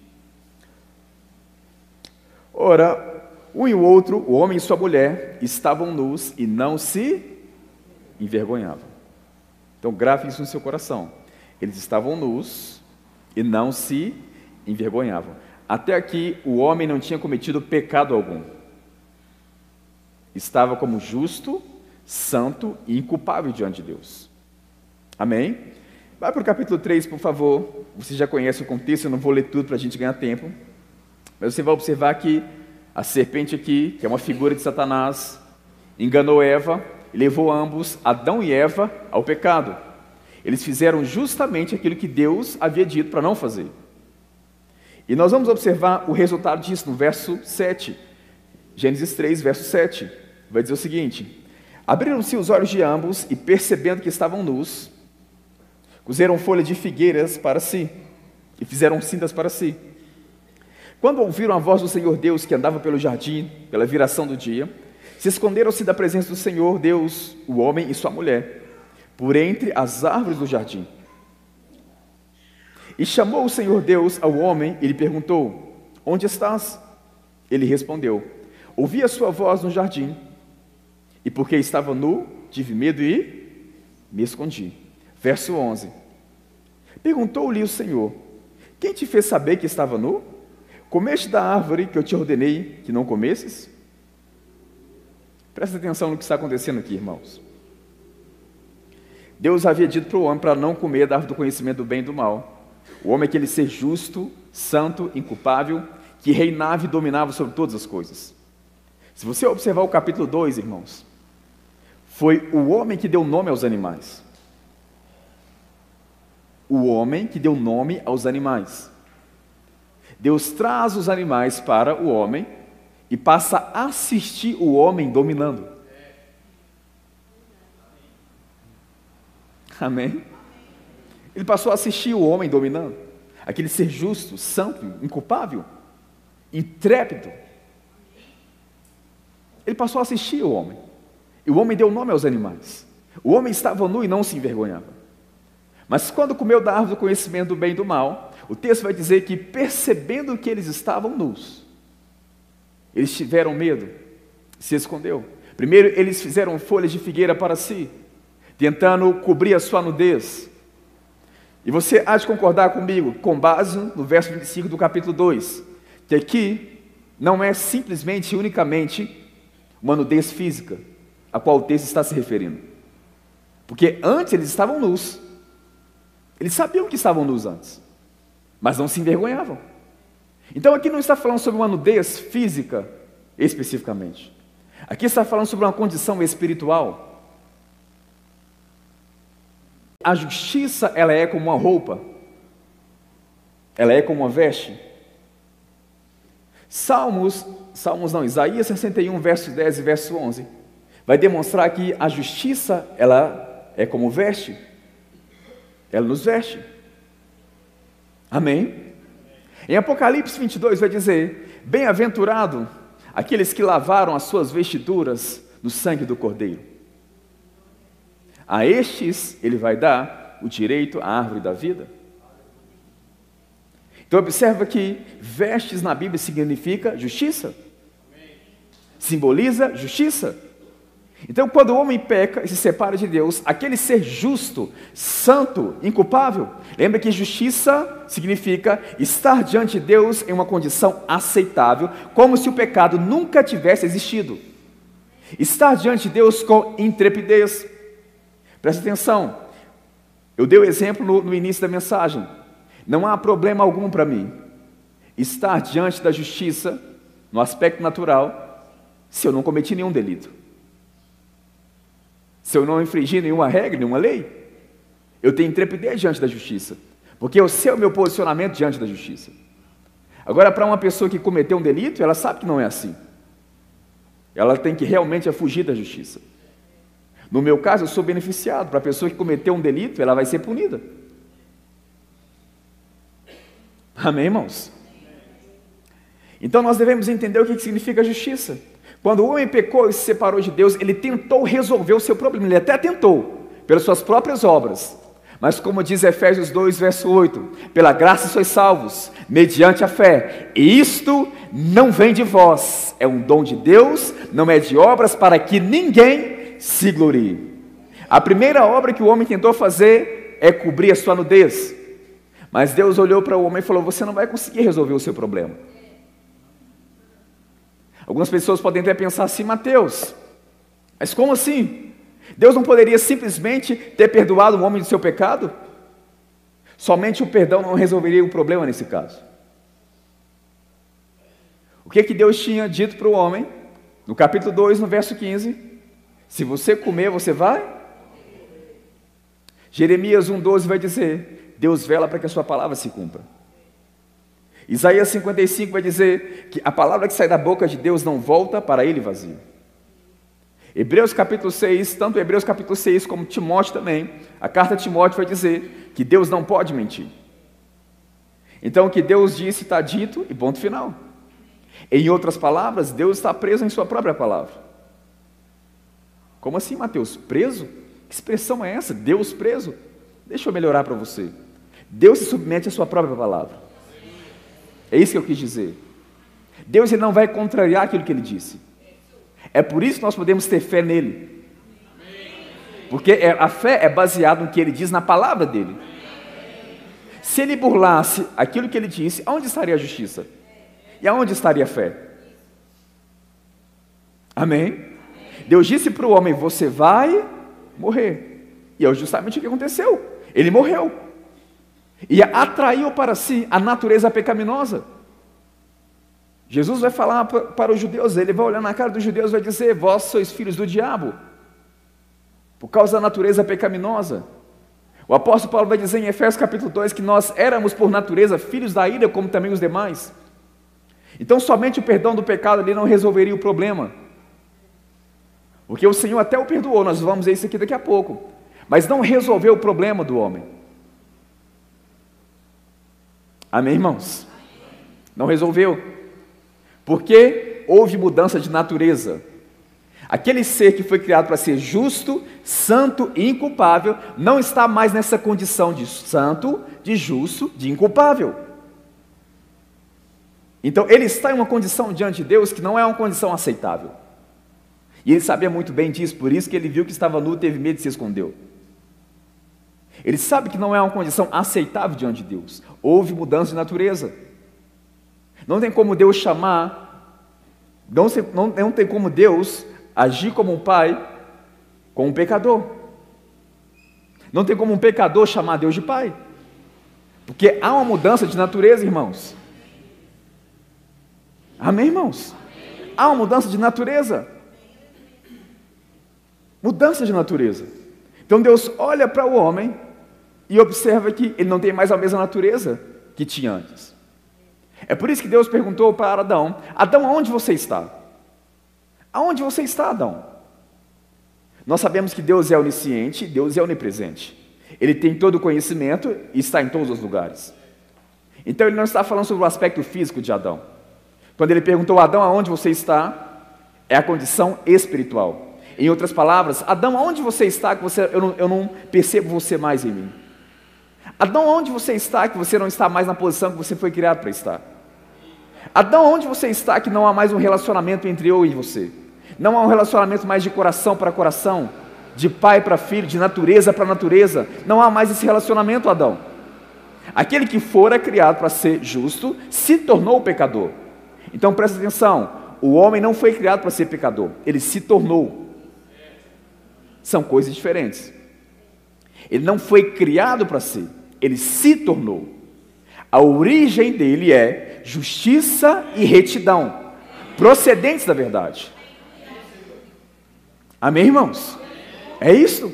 Ora, um e o outro, o homem e sua mulher, estavam nus e não se envergonhavam. Então, grave isso no seu coração. Eles estavam nus e não se envergonhavam. Até aqui, o homem não tinha cometido pecado algum. Estava como justo, santo e inculpável diante de Deus. Amém? Vai para o capítulo 3, por favor. Você já conhece o contexto, eu não vou ler tudo para a gente ganhar tempo. Mas você vai observar que a serpente aqui, que é uma figura de Satanás, enganou Eva e levou ambos, Adão e Eva, ao pecado. Eles fizeram justamente aquilo que Deus havia dito para não fazer. E nós vamos observar o resultado disso no verso 7. Gênesis 3, verso 7. Vai dizer o seguinte: Abriram-se os olhos de ambos e, percebendo que estavam nus, Cozeram folhas de figueiras para si e fizeram cintas para si. Quando ouviram a voz do Senhor Deus que andava pelo jardim, pela viração do dia, se esconderam-se da presença do Senhor Deus, o homem e sua mulher, por entre as árvores do jardim. E chamou o Senhor Deus ao homem e lhe perguntou: Onde estás? Ele respondeu: Ouvi a sua voz no jardim, e porque estava nu, tive medo e me escondi. Verso 11: Perguntou-lhe o Senhor: Quem te fez saber que estava nu? Comeste da árvore que eu te ordenei que não comesses? Presta atenção no que está acontecendo aqui, irmãos. Deus havia dito para o homem para não comer da árvore do conhecimento do bem e do mal. O homem é aquele ser justo, santo, inculpável, que reinava e dominava sobre todas as coisas. Se você observar o capítulo 2, irmãos, foi o homem que deu nome aos animais o homem que deu nome aos animais. Deus traz os animais para o homem e passa a assistir o homem dominando. Amém? Ele passou a assistir o homem dominando. Aquele ser justo, santo, inculpável, intrépido. Ele passou a assistir o homem. E o homem deu nome aos animais. O homem estava nu e não se envergonhava. Mas quando comeu da árvore do conhecimento do bem e do mal, o texto vai dizer que, percebendo que eles estavam nus, eles tiveram medo, se escondeu. Primeiro, eles fizeram folhas de figueira para si, tentando cobrir a sua nudez. E você há de concordar comigo, com base no verso 25 do capítulo 2, que aqui não é simplesmente e unicamente uma nudez física, a qual o texto está se referindo. Porque antes eles estavam nus, eles sabiam que estavam nus antes, mas não se envergonhavam. Então aqui não está falando sobre uma nudez física especificamente. Aqui está falando sobre uma condição espiritual. A justiça, ela é como uma roupa. Ela é como uma veste. Salmos, Salmos não, Isaías 61, verso 10 e verso 11, vai demonstrar que a justiça, ela é como veste. Ela nos veste. Amém? Em Apocalipse 22 vai dizer: Bem-aventurado aqueles que lavaram as suas vestiduras no sangue do Cordeiro. A estes ele vai dar o direito à árvore da vida. Então observa que vestes na Bíblia significa justiça. Simboliza justiça. Então, quando o homem peca e se separa de Deus, aquele ser justo, santo, inculpável, lembra que justiça significa estar diante de Deus em uma condição aceitável, como se o pecado nunca tivesse existido. Estar diante de Deus com intrepidez. Presta atenção, eu dei o exemplo no, no início da mensagem. Não há problema algum para mim estar diante da justiça, no aspecto natural, se eu não cometi nenhum delito. Se eu não infringi nenhuma regra, nenhuma lei. Eu tenho intrepidez diante da justiça, porque eu sei o meu posicionamento diante da justiça. Agora, para uma pessoa que cometeu um delito, ela sabe que não é assim. Ela tem que realmente fugir da justiça. No meu caso, eu sou beneficiado. Para a pessoa que cometeu um delito, ela vai ser punida. Amém, irmãos? Então nós devemos entender o que significa justiça. Quando o homem pecou e se separou de Deus, ele tentou resolver o seu problema. Ele até tentou, pelas suas próprias obras. Mas como diz Efésios 2, verso 8: pela graça sois salvos, mediante a fé. E isto não vem de vós, é um dom de Deus, não é de obras para que ninguém se glorie. A primeira obra que o homem tentou fazer é cobrir a sua nudez. Mas Deus olhou para o homem e falou: Você não vai conseguir resolver o seu problema. Algumas pessoas podem até pensar assim, Mateus, mas como assim? Deus não poderia simplesmente ter perdoado o homem do seu pecado? Somente o perdão não resolveria o problema nesse caso. O que que Deus tinha dito para o homem? No capítulo 2, no verso 15: Se você comer, você vai? Jeremias 1,12 vai dizer: Deus vela para que a sua palavra se cumpra. Isaías 55 vai dizer que a palavra que sai da boca de Deus não volta para ele vazio. Hebreus capítulo 6, tanto Hebreus capítulo 6 como Timóteo também, a carta de Timóteo vai dizer que Deus não pode mentir. Então o que Deus disse está dito e ponto final. Em outras palavras, Deus está preso em sua própria palavra. Como assim, Mateus? Preso? Que expressão é essa? Deus preso? Deixa eu melhorar para você. Deus se submete à sua própria palavra. É isso que eu quis dizer. Deus ele não vai contrariar aquilo que ele disse. É por isso que nós podemos ter fé nele. Porque é, a fé é baseada no que ele diz na palavra dele. Se ele burlasse aquilo que ele disse, aonde estaria a justiça? E aonde estaria a fé? Amém? Deus disse para o homem: Você vai morrer. E é justamente o que aconteceu. Ele morreu e atraiu para si a natureza pecaminosa. Jesus vai falar para os judeus, ele vai olhar na cara dos judeus e vai dizer: Vós sois filhos do diabo, por causa da natureza pecaminosa. O apóstolo Paulo vai dizer em Efésios capítulo 2 que nós éramos por natureza filhos da ira, como também os demais. Então, somente o perdão do pecado ali não resolveria o problema. Porque o Senhor até o perdoou, nós vamos ver isso aqui daqui a pouco. Mas não resolveu o problema do homem. Amém, irmãos? Não resolveu. Porque houve mudança de natureza. Aquele ser que foi criado para ser justo, santo e inculpável, não está mais nessa condição de santo, de justo, de inculpável. Então, ele está em uma condição diante de Deus que não é uma condição aceitável. E ele sabia muito bem disso, por isso que ele viu que estava nu, teve medo e se escondeu. Ele sabe que não é uma condição aceitável diante de Deus. Houve mudança de natureza. Não tem como Deus chamar, não, se, não, não tem como Deus agir como um pai com um pecador. Não tem como um pecador chamar Deus de pai. Porque há uma mudança de natureza, irmãos. Amém, irmãos? Há uma mudança de natureza. Mudança de natureza. Então Deus olha para o homem e observa que ele não tem mais a mesma natureza que tinha antes. É por isso que Deus perguntou para Adão: Adão, aonde você está? Aonde você está, Adão? Nós sabemos que Deus é onisciente, Deus é onipresente. Ele tem todo o conhecimento e está em todos os lugares. Então ele não está falando sobre o aspecto físico de Adão. Quando ele perguntou a Adão aonde você está, é a condição espiritual. Em outras palavras, Adão, aonde você está que você, eu, não, eu não percebo você mais em mim? Adão, onde você está que você não está mais na posição que você foi criado para estar? Adão, onde você está que não há mais um relacionamento entre eu e você? Não há um relacionamento mais de coração para coração, de pai para filho, de natureza para natureza. Não há mais esse relacionamento, Adão. Aquele que fora criado para ser justo se tornou pecador. Então presta atenção: o homem não foi criado para ser pecador, ele se tornou. São coisas diferentes. Ele não foi criado para ser, ele se tornou. A origem dele é justiça e retidão, procedentes da verdade. Amém, irmãos? É isso.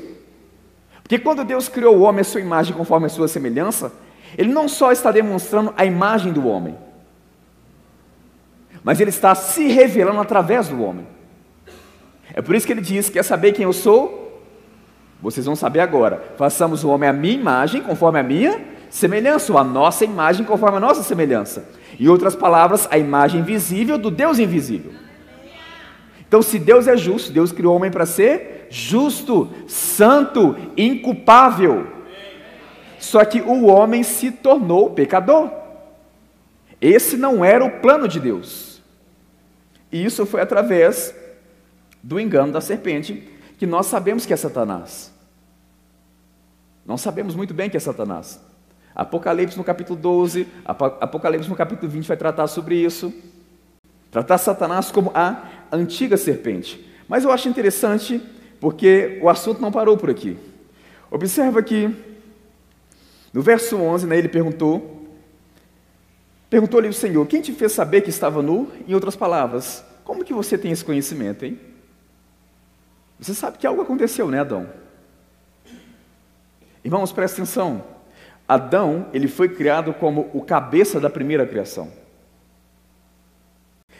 Porque quando Deus criou o homem à sua imagem conforme a sua semelhança, ele não só está demonstrando a imagem do homem, mas ele está se revelando através do homem. É por isso que ele diz: Quer saber quem eu sou? Vocês vão saber agora. Façamos o homem à minha imagem, conforme a minha semelhança, ou a nossa imagem, conforme a nossa semelhança. Em outras palavras, a imagem visível do Deus invisível. Então, se Deus é justo, Deus criou o homem para ser justo, santo, inculpável. Só que o homem se tornou pecador. Esse não era o plano de Deus. E isso foi através do engano da serpente, que nós sabemos que é Satanás. Nós sabemos muito bem que é Satanás. Apocalipse no capítulo 12, Apocalipse no capítulo 20 vai tratar sobre isso. Tratar Satanás como a antiga serpente. Mas eu acho interessante porque o assunto não parou por aqui. Observa que no verso 11, né, ele perguntou, perguntou-lhe o Senhor, quem te fez saber que estava nu? Em outras palavras, como que você tem esse conhecimento, hein? Você sabe que algo aconteceu, né, Adão? Irmãos, presta atenção. Adão, ele foi criado como o cabeça da primeira criação.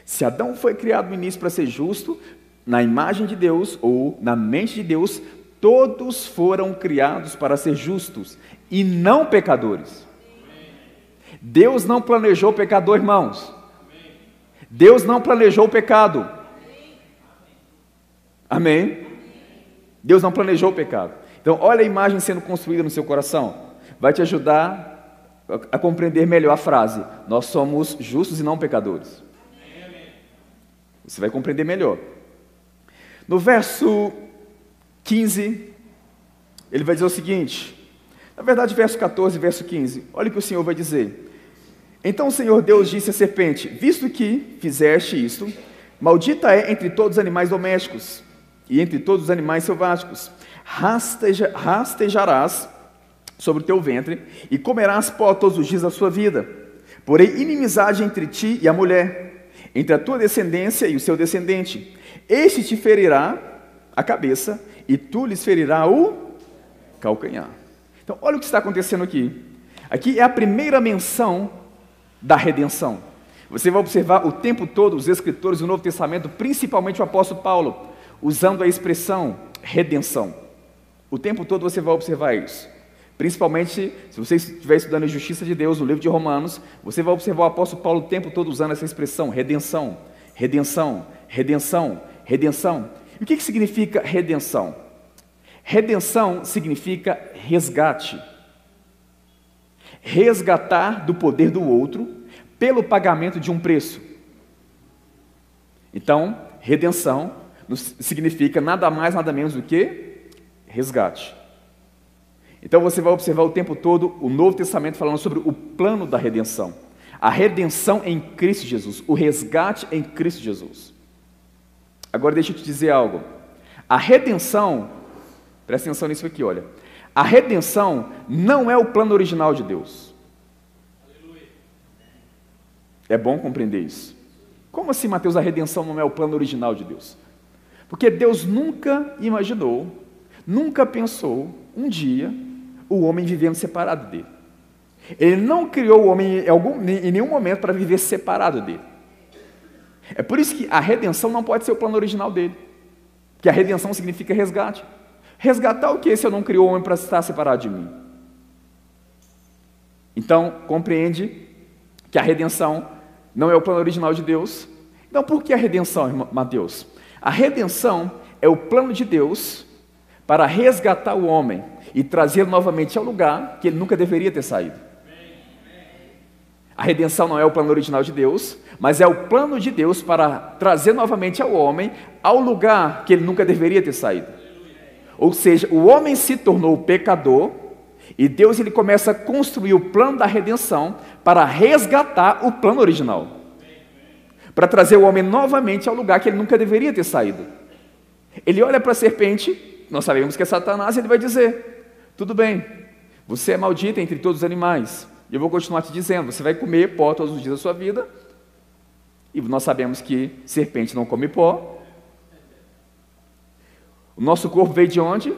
Se Adão foi criado no início para ser justo, na imagem de Deus ou na mente de Deus, todos foram criados para ser justos e não pecadores. Deus não planejou pecador, irmãos. Deus não planejou o pecado. Amém? Deus não planejou o pecado. Então, olha a imagem sendo construída no seu coração. Vai te ajudar a compreender melhor a frase: Nós somos justos e não pecadores. Você vai compreender melhor. No verso 15, ele vai dizer o seguinte: na verdade, verso 14, verso 15. Olha o que o Senhor vai dizer. Então o Senhor Deus disse à serpente: Visto que fizeste isto, maldita é entre todos os animais domésticos e entre todos os animais selváticos. Rasteja, rastejarás sobre o teu ventre e comerás pó todos os dias da sua vida. Porém, inimizade entre ti e a mulher, entre a tua descendência e o seu descendente. Este te ferirá a cabeça e tu lhes ferirá o calcanhar. Então, olha o que está acontecendo aqui. Aqui é a primeira menção da redenção. Você vai observar o tempo todo os escritores do Novo Testamento, principalmente o apóstolo Paulo, usando a expressão redenção. O tempo todo você vai observar isso. Principalmente, se você estiver estudando a justiça de Deus, no livro de Romanos, você vai observar o apóstolo Paulo o tempo todo usando essa expressão, redenção, redenção, redenção, redenção. E o que, que significa redenção? Redenção significa resgate. Resgatar do poder do outro pelo pagamento de um preço. Então, redenção significa nada mais, nada menos do que resgate. Então você vai observar o tempo todo o Novo Testamento falando sobre o plano da redenção. A redenção em Cristo Jesus, o resgate em Cristo Jesus. Agora deixa eu te dizer algo. A redenção Presta atenção nisso aqui, olha. A redenção não é o plano original de Deus. É bom compreender isso. Como assim, Mateus, a redenção não é o plano original de Deus? Porque Deus nunca imaginou, nunca pensou um dia o homem vivendo separado dele. Ele não criou o homem em, algum, em nenhum momento para viver separado dele. É por isso que a redenção não pode ser o plano original dele. Que a redenção significa resgate. Resgatar o que se eu não criou o homem para estar separado de mim? Então, compreende que a redenção não é o plano original de Deus. Então, por que a redenção, Mateus? A redenção é o plano de Deus para resgatar o homem e trazê-lo novamente ao lugar que ele nunca deveria ter saído. A redenção não é o plano original de Deus, mas é o plano de Deus para trazer novamente ao homem ao lugar que ele nunca deveria ter saído. Ou seja, o homem se tornou pecador e Deus ele começa a construir o plano da redenção para resgatar o plano original. Para trazer o homem novamente ao lugar que ele nunca deveria ter saído. Ele olha para a serpente, nós sabemos que é Satanás, e ele vai dizer: Tudo bem, você é maldito entre todos os animais. Eu vou continuar te dizendo: você vai comer pó todos os dias da sua vida. E nós sabemos que serpente não come pó. O nosso corpo veio de onde?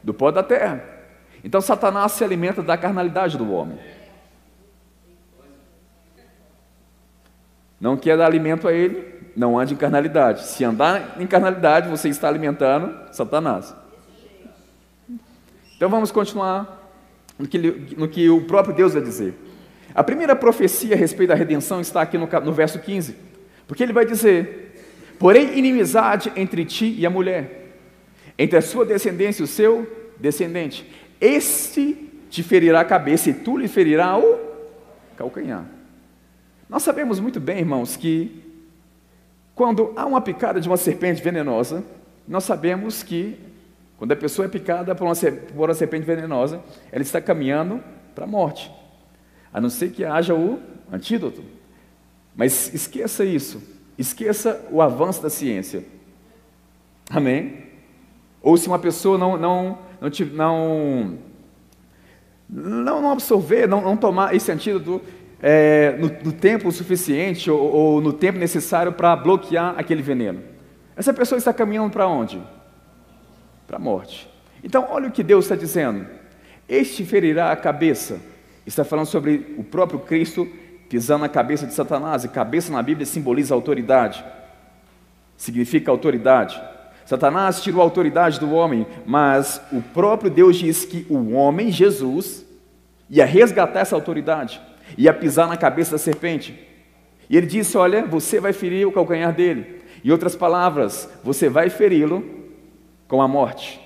Do pó da terra. Então Satanás se alimenta da carnalidade do homem. Não quer dar alimento a ele, não ande em carnalidade. Se andar em carnalidade, você está alimentando Satanás. Então vamos continuar no que, no que o próprio Deus vai dizer. A primeira profecia a respeito da redenção está aqui no, no verso 15, porque ele vai dizer: Porém, inimizade entre ti e a mulher, entre a sua descendência e o seu descendente, este te ferirá a cabeça e tu lhe ferirá o calcanhar. Nós sabemos muito bem, irmãos, que quando há uma picada de uma serpente venenosa, nós sabemos que quando a pessoa é picada por uma, serpente venenosa, ela está caminhando para a morte, a não ser que haja o antídoto. Mas esqueça isso, esqueça o avanço da ciência. Amém? Ou se uma pessoa não, não, não, não, não, não absorver, não, não tomar esse antídoto, é, no, no, tempo suficiente ou, ou no tempo necessário para bloquear aquele veneno. Essa pessoa está caminhando para onde? Para a morte. Então, olha o que Deus está dizendo. Este ferirá a cabeça. Está falando sobre o próprio Cristo pisando na cabeça de Satanás. E cabeça na Bíblia simboliza autoridade. Significa autoridade. Satanás tirou a autoridade do homem, mas o próprio Deus diz que o homem, Jesus, ia resgatar essa autoridade ia pisar na cabeça da serpente. E ele disse: Olha, você vai ferir o calcanhar dele. Em outras palavras, você vai feri-lo com a morte.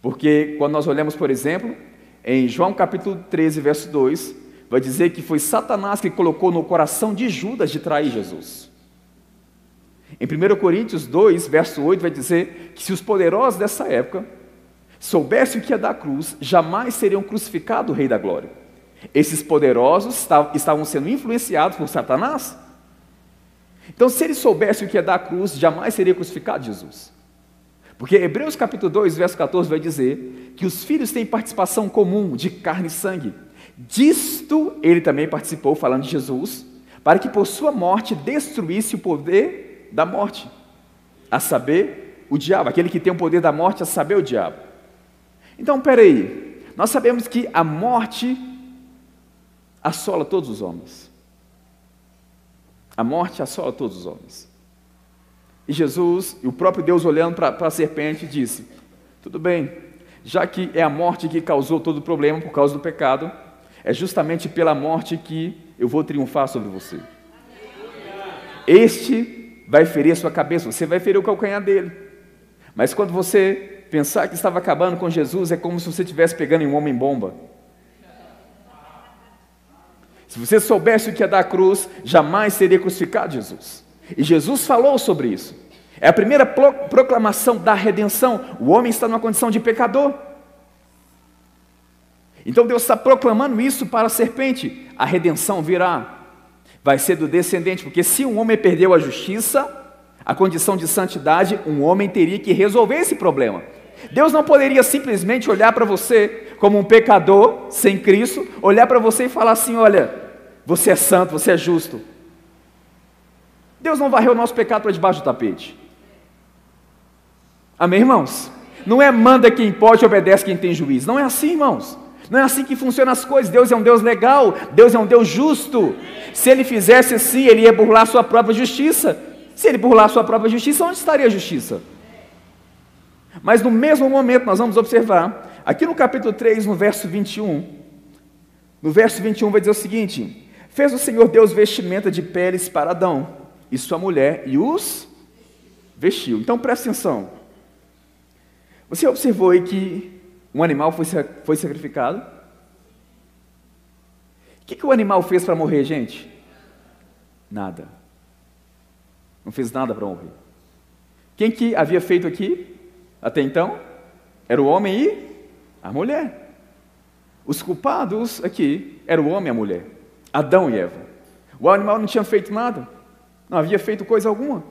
Porque quando nós olhamos, por exemplo, em João capítulo 13, verso 2, vai dizer que foi Satanás que colocou no coração de Judas de trair Jesus. Em 1 Coríntios 2, verso 8, vai dizer que se os poderosos dessa época soubessem o que é da cruz, jamais seriam crucificado o Rei da Glória. Esses poderosos estavam sendo influenciados por Satanás. Então, se eles soubessem o que é da cruz, jamais seria crucificado Jesus. Porque Hebreus capítulo 2, verso 14 vai dizer que os filhos têm participação comum de carne e sangue. Disto ele também participou, falando de Jesus, para que por sua morte destruísse o poder da morte, a saber, o diabo, aquele que tem o poder da morte, a saber, o diabo. Então, peraí, nós sabemos que a morte assola todos os homens. A morte assola todos os homens. E Jesus, e o próprio Deus olhando para a serpente, disse: Tudo bem, já que é a morte que causou todo o problema por causa do pecado, é justamente pela morte que eu vou triunfar sobre você. Este vai ferir a sua cabeça, você vai ferir o calcanhar dele. Mas quando você Pensar que estava acabando com Jesus é como se você estivesse pegando um homem-bomba. Se você soubesse o que é dar cruz, jamais seria crucificado Jesus. E Jesus falou sobre isso. É a primeira proclamação da redenção. O homem está numa condição de pecador. Então Deus está proclamando isso para a serpente. A redenção virá. Vai ser do descendente, porque se um homem perdeu a justiça, a condição de santidade, um homem teria que resolver esse problema. Deus não poderia simplesmente olhar para você como um pecador sem Cristo, olhar para você e falar assim: olha, você é santo, você é justo. Deus não varreu o nosso pecado para debaixo do tapete. Amém, irmãos? Não é manda quem pode, obedece quem tem juiz. Não é assim, irmãos. Não é assim que funcionam as coisas. Deus é um Deus legal, Deus é um Deus justo. Se ele fizesse assim, ele ia burlar sua própria justiça. Se ele burlar sua própria justiça, onde estaria a justiça? Mas no mesmo momento nós vamos observar, aqui no capítulo 3, no verso 21, no verso 21 vai dizer o seguinte: Fez o Senhor Deus vestimenta de peles para Adão e sua mulher e os vestiu. Então presta atenção. Você observou aí que um animal foi, foi sacrificado? que, que o animal fez para morrer, gente? Nada. Não fez nada para morrer. Quem que havia feito aqui até então? Era o homem e a mulher. Os culpados aqui eram o homem e a mulher, Adão e Eva. O animal não tinha feito nada, não havia feito coisa alguma.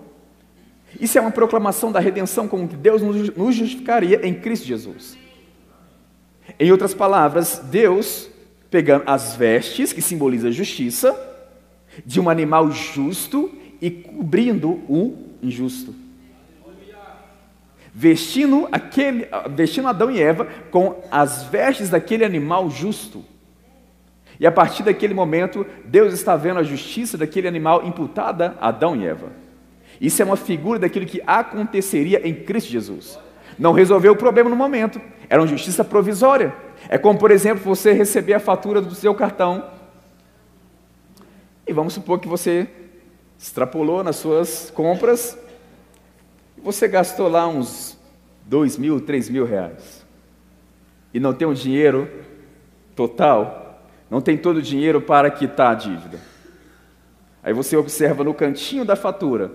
Isso é uma proclamação da redenção, como que Deus nos justificaria em Cristo Jesus. Em outras palavras, Deus pegando as vestes, que simboliza a justiça, de um animal justo e cobrindo o injusto. Vestindo, aquele, vestindo Adão e Eva com as vestes daquele animal justo. E a partir daquele momento, Deus está vendo a justiça daquele animal imputada a Adão e Eva. Isso é uma figura daquilo que aconteceria em Cristo Jesus. Não resolveu o problema no momento, era uma justiça provisória. É como, por exemplo, você receber a fatura do seu cartão e vamos supor que você extrapolou nas suas compras e você gastou lá uns dois mil, três mil reais e não tem o dinheiro total, não tem todo o dinheiro para quitar a dívida. Aí você observa no cantinho da fatura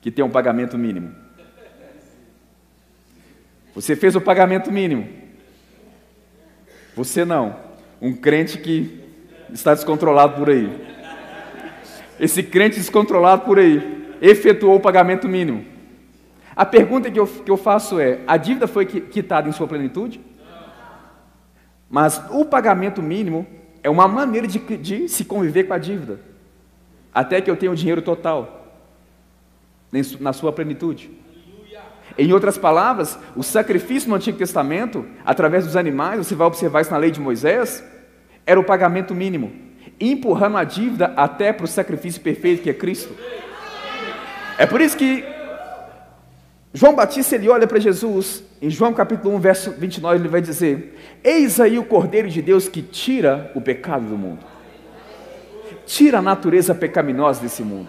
que tem um pagamento mínimo. Você fez o pagamento mínimo. Você não. Um crente que está descontrolado por aí. Esse crente descontrolado por aí efetuou o pagamento mínimo. A pergunta que eu, que eu faço é: a dívida foi quitada em sua plenitude? Mas o pagamento mínimo é uma maneira de, de se conviver com a dívida, até que eu tenha o dinheiro total, na sua plenitude. Em outras palavras, o sacrifício no Antigo Testamento, através dos animais, você vai observar isso na lei de Moisés, era o pagamento mínimo, empurrando a dívida até para o sacrifício perfeito que é Cristo. É por isso que João Batista ele olha para Jesus, em João capítulo 1, verso 29, ele vai dizer: Eis aí o Cordeiro de Deus que tira o pecado do mundo, tira a natureza pecaminosa desse mundo.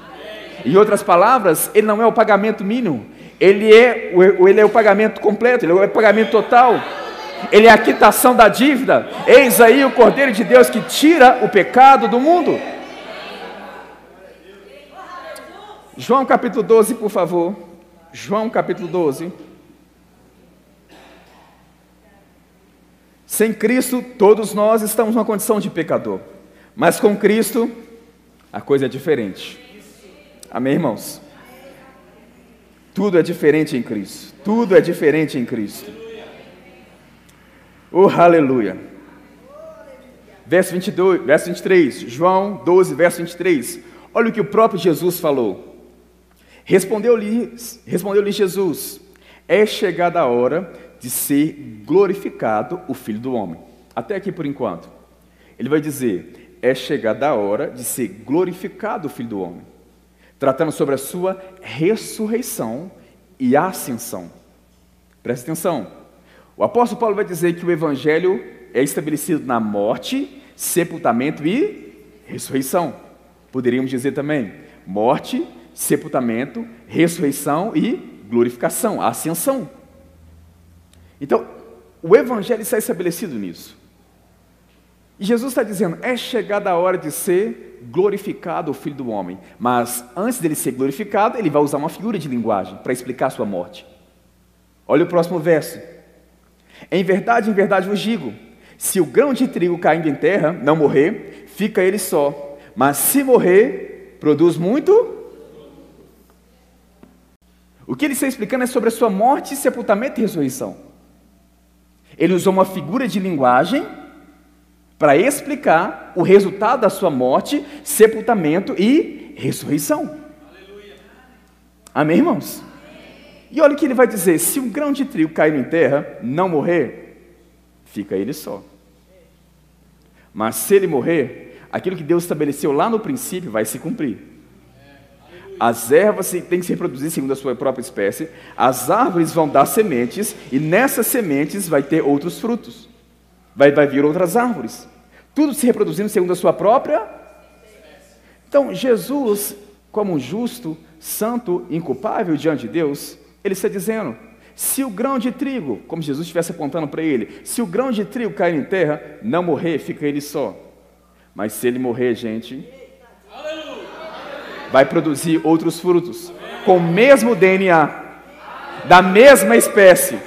Em outras palavras, ele não é o pagamento mínimo, ele é, ele é o pagamento completo, ele é o pagamento total. Ele é a quitação da dívida. Eis aí o Cordeiro de Deus que tira o pecado do mundo. João capítulo 12, por favor. João capítulo 12. Sem Cristo, todos nós estamos numa condição de pecador. Mas com Cristo, a coisa é diferente. Amém, irmãos? Tudo é diferente em Cristo. Tudo é diferente em Cristo. Oh, aleluia. Verso 22, verso 23, João 12, verso 23. Olha o que o próprio Jesus falou. Respondeu-lhe respondeu Jesus: É chegada a hora de ser glorificado o Filho do Homem. Até aqui por enquanto. Ele vai dizer: É chegada a hora de ser glorificado o Filho do Homem tratando sobre a sua ressurreição e ascensão. Presta atenção. O apóstolo Paulo vai dizer que o evangelho é estabelecido na morte, sepultamento e ressurreição. Poderíamos dizer também morte, sepultamento, ressurreição e glorificação, ascensão. Então, o evangelho está estabelecido nisso. E Jesus está dizendo: é chegada a hora de ser glorificado o Filho do Homem. Mas antes dele ser glorificado, ele vai usar uma figura de linguagem para explicar sua morte. Olha o próximo verso. Em verdade, em verdade vos digo: se o grão de trigo caindo em terra não morrer, fica ele só. Mas se morrer, produz muito. O que ele está explicando é sobre a sua morte, sepultamento e ressurreição. Ele usou uma figura de linguagem para explicar o resultado da sua morte, sepultamento e ressurreição. Aleluia. Amém, irmãos? E olha o que ele vai dizer: se um grão de trigo cair em terra, não morrer, fica ele só. Mas se ele morrer, aquilo que Deus estabeleceu lá no princípio vai se cumprir. As ervas têm que se reproduzir segundo a sua própria espécie, as árvores vão dar sementes, e nessas sementes vai ter outros frutos vai, vai vir outras árvores. Tudo se reproduzindo segundo a sua própria. Então, Jesus, como justo, santo, inculpável diante de Deus, ele está dizendo: se o grão de trigo, como Jesus estivesse apontando para ele, se o grão de trigo cair em terra, não morrer, fica ele só. Mas se ele morrer, gente, vai produzir outros frutos com o mesmo DNA, da mesma espécie.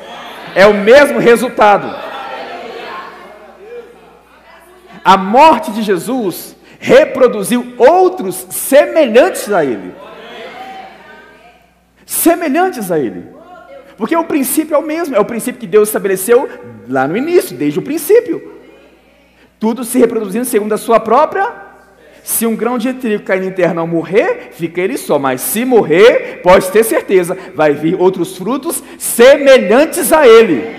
É o mesmo resultado. A morte de Jesus reproduziu outros semelhantes a ele. Semelhantes a ele. Porque o princípio é o mesmo, é o princípio que Deus estabeleceu lá no início, desde o princípio. Tudo se reproduzindo segundo a sua própria. Se um grão de trigo cair em terra não morrer, fica ele só. Mas se morrer, pode ter certeza, vai vir outros frutos semelhantes a ele.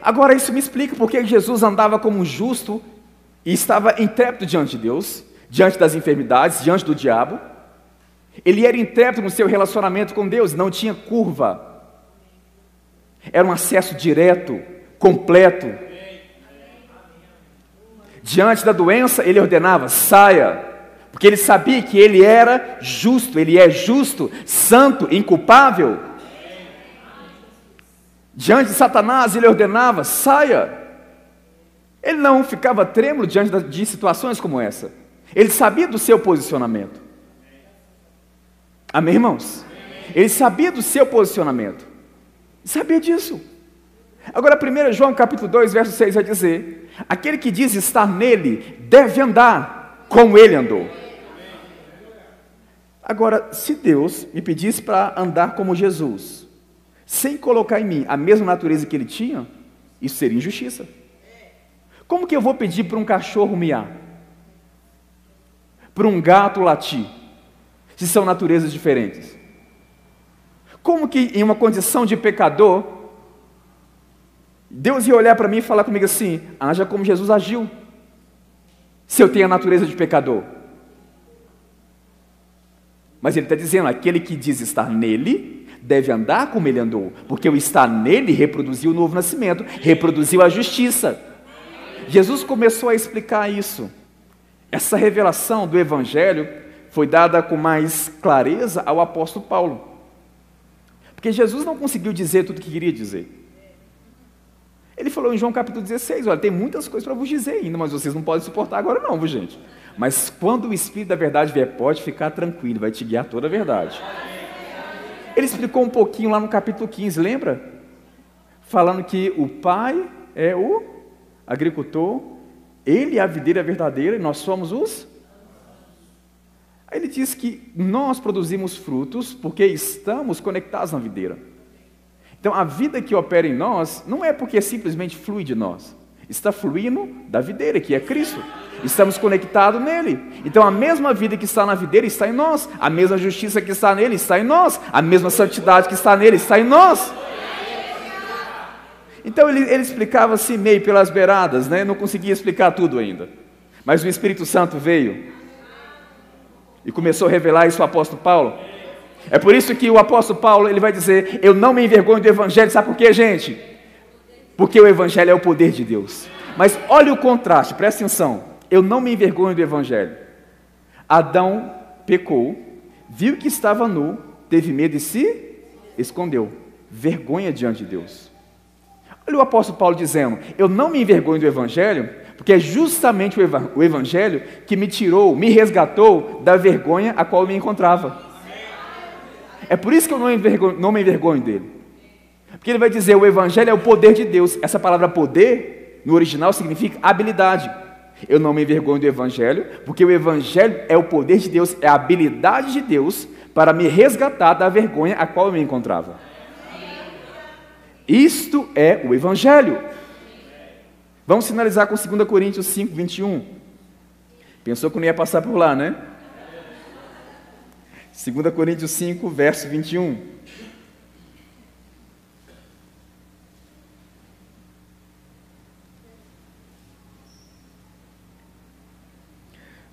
Agora isso me explica porque Jesus andava como justo e estava intrépido diante de Deus, diante das enfermidades, diante do diabo. Ele era intrépido no seu relacionamento com Deus, não tinha curva. Era um acesso direto, completo. Diante da doença, ele ordenava: saia, porque ele sabia que ele era justo, ele é justo, santo, inculpável. Diante de Satanás, ele ordenava: saia. Ele não ficava trêmulo diante de situações como essa. Ele sabia do seu posicionamento. Amém, irmãos? Ele sabia do seu posicionamento. Sabia disso. Agora, 1 João capítulo 2, verso 6 vai dizer: Aquele que diz estar nele deve andar como ele andou. Agora, se Deus me pedisse para andar como Jesus, sem colocar em mim a mesma natureza que ele tinha, isso seria injustiça. Como que eu vou pedir para um cachorro miar? Para um gato latir? Se são naturezas diferentes. Como que em uma condição de pecador, Deus ia olhar para mim e falar comigo assim: haja como Jesus agiu, se eu tenho a natureza de pecador. Mas ele está dizendo: aquele que diz estar nele, deve andar como ele andou, porque o estar nele reproduziu o novo nascimento, reproduziu a justiça. Jesus começou a explicar isso. Essa revelação do Evangelho foi dada com mais clareza ao apóstolo Paulo. Porque Jesus não conseguiu dizer tudo o que queria dizer. Ele falou em João capítulo 16: Olha, tem muitas coisas para vos dizer ainda, mas vocês não podem suportar agora, não, gente? Mas quando o Espírito da verdade vier, pode ficar tranquilo, vai te guiar toda a verdade. Ele explicou um pouquinho lá no capítulo 15, lembra? Falando que o pai é o agricultor, ele é a videira verdadeira e nós somos os. Aí ele diz que nós produzimos frutos porque estamos conectados na videira. Então a vida que opera em nós não é porque simplesmente flui de nós, está fluindo da videira, que é Cristo. Estamos conectados nele. Então a mesma vida que está na videira está em nós, a mesma justiça que está nele está em nós, a mesma santidade que está nele está em nós. Então ele, ele explicava assim meio pelas beiradas, né? não conseguia explicar tudo ainda. Mas o Espírito Santo veio e começou a revelar isso ao apóstolo Paulo. É por isso que o apóstolo Paulo ele vai dizer: Eu não me envergonho do Evangelho, sabe por quê, gente? Porque o Evangelho é o poder de Deus. Mas olha o contraste, presta atenção. Eu não me envergonho do Evangelho. Adão pecou, viu que estava nu, teve medo e se escondeu. Vergonha diante de Deus. Olha o apóstolo Paulo dizendo: Eu não me envergonho do Evangelho, porque é justamente o Evangelho que me tirou, me resgatou da vergonha a qual eu me encontrava. É por isso que eu não, envergonho, não me envergonho dele. Porque ele vai dizer: o Evangelho é o poder de Deus. Essa palavra poder, no original, significa habilidade. Eu não me envergonho do Evangelho, porque o Evangelho é o poder de Deus, é a habilidade de Deus para me resgatar da vergonha a qual eu me encontrava. Isto é o Evangelho. Vamos finalizar com 2 Coríntios 5, 21. Pensou que não ia passar por lá, né? 2 Coríntios 5, verso 21.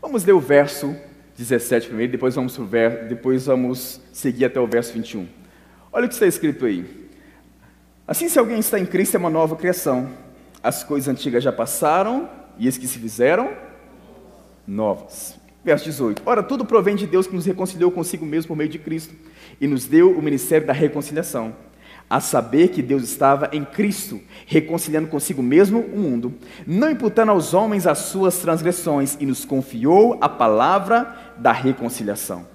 Vamos ler o verso 17 primeiro, depois vamos, ver, depois vamos seguir até o verso 21. Olha o que está escrito aí. Assim, se alguém está em Cristo, é uma nova criação. As coisas antigas já passaram e as que se fizeram novas. Verso 18. Ora, tudo provém de Deus que nos reconciliou consigo mesmo por meio de Cristo e nos deu o ministério da reconciliação. a saber que Deus estava em Cristo, reconciliando consigo mesmo o mundo, não imputando aos homens as suas transgressões, e nos confiou a palavra da reconciliação.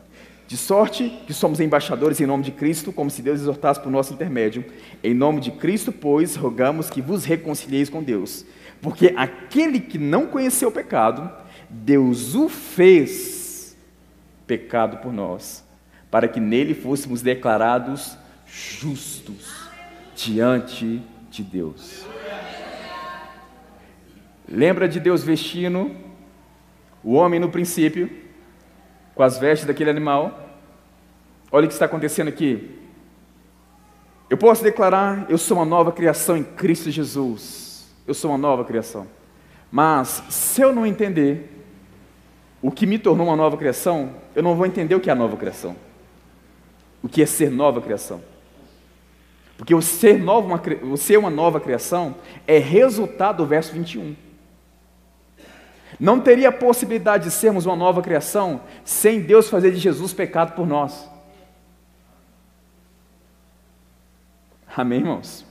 De sorte que somos embaixadores em nome de Cristo, como se Deus exortasse por nosso intermédio. Em nome de Cristo, pois, rogamos que vos reconcilieis com Deus. Porque aquele que não conheceu o pecado, Deus o fez pecado por nós, para que nele fôssemos declarados justos diante de Deus. Lembra de Deus vestindo o homem no princípio, com as vestes daquele animal? Olha o que está acontecendo aqui. Eu posso declarar: eu sou uma nova criação em Cristo Jesus. Eu sou uma nova criação. Mas, se eu não entender o que me tornou uma nova criação, eu não vou entender o que é a nova criação. O que é ser nova criação. Porque o ser, uma, o ser uma nova criação é resultado do verso 21. Não teria possibilidade de sermos uma nova criação sem Deus fazer de Jesus pecado por nós. Amém, irmãos?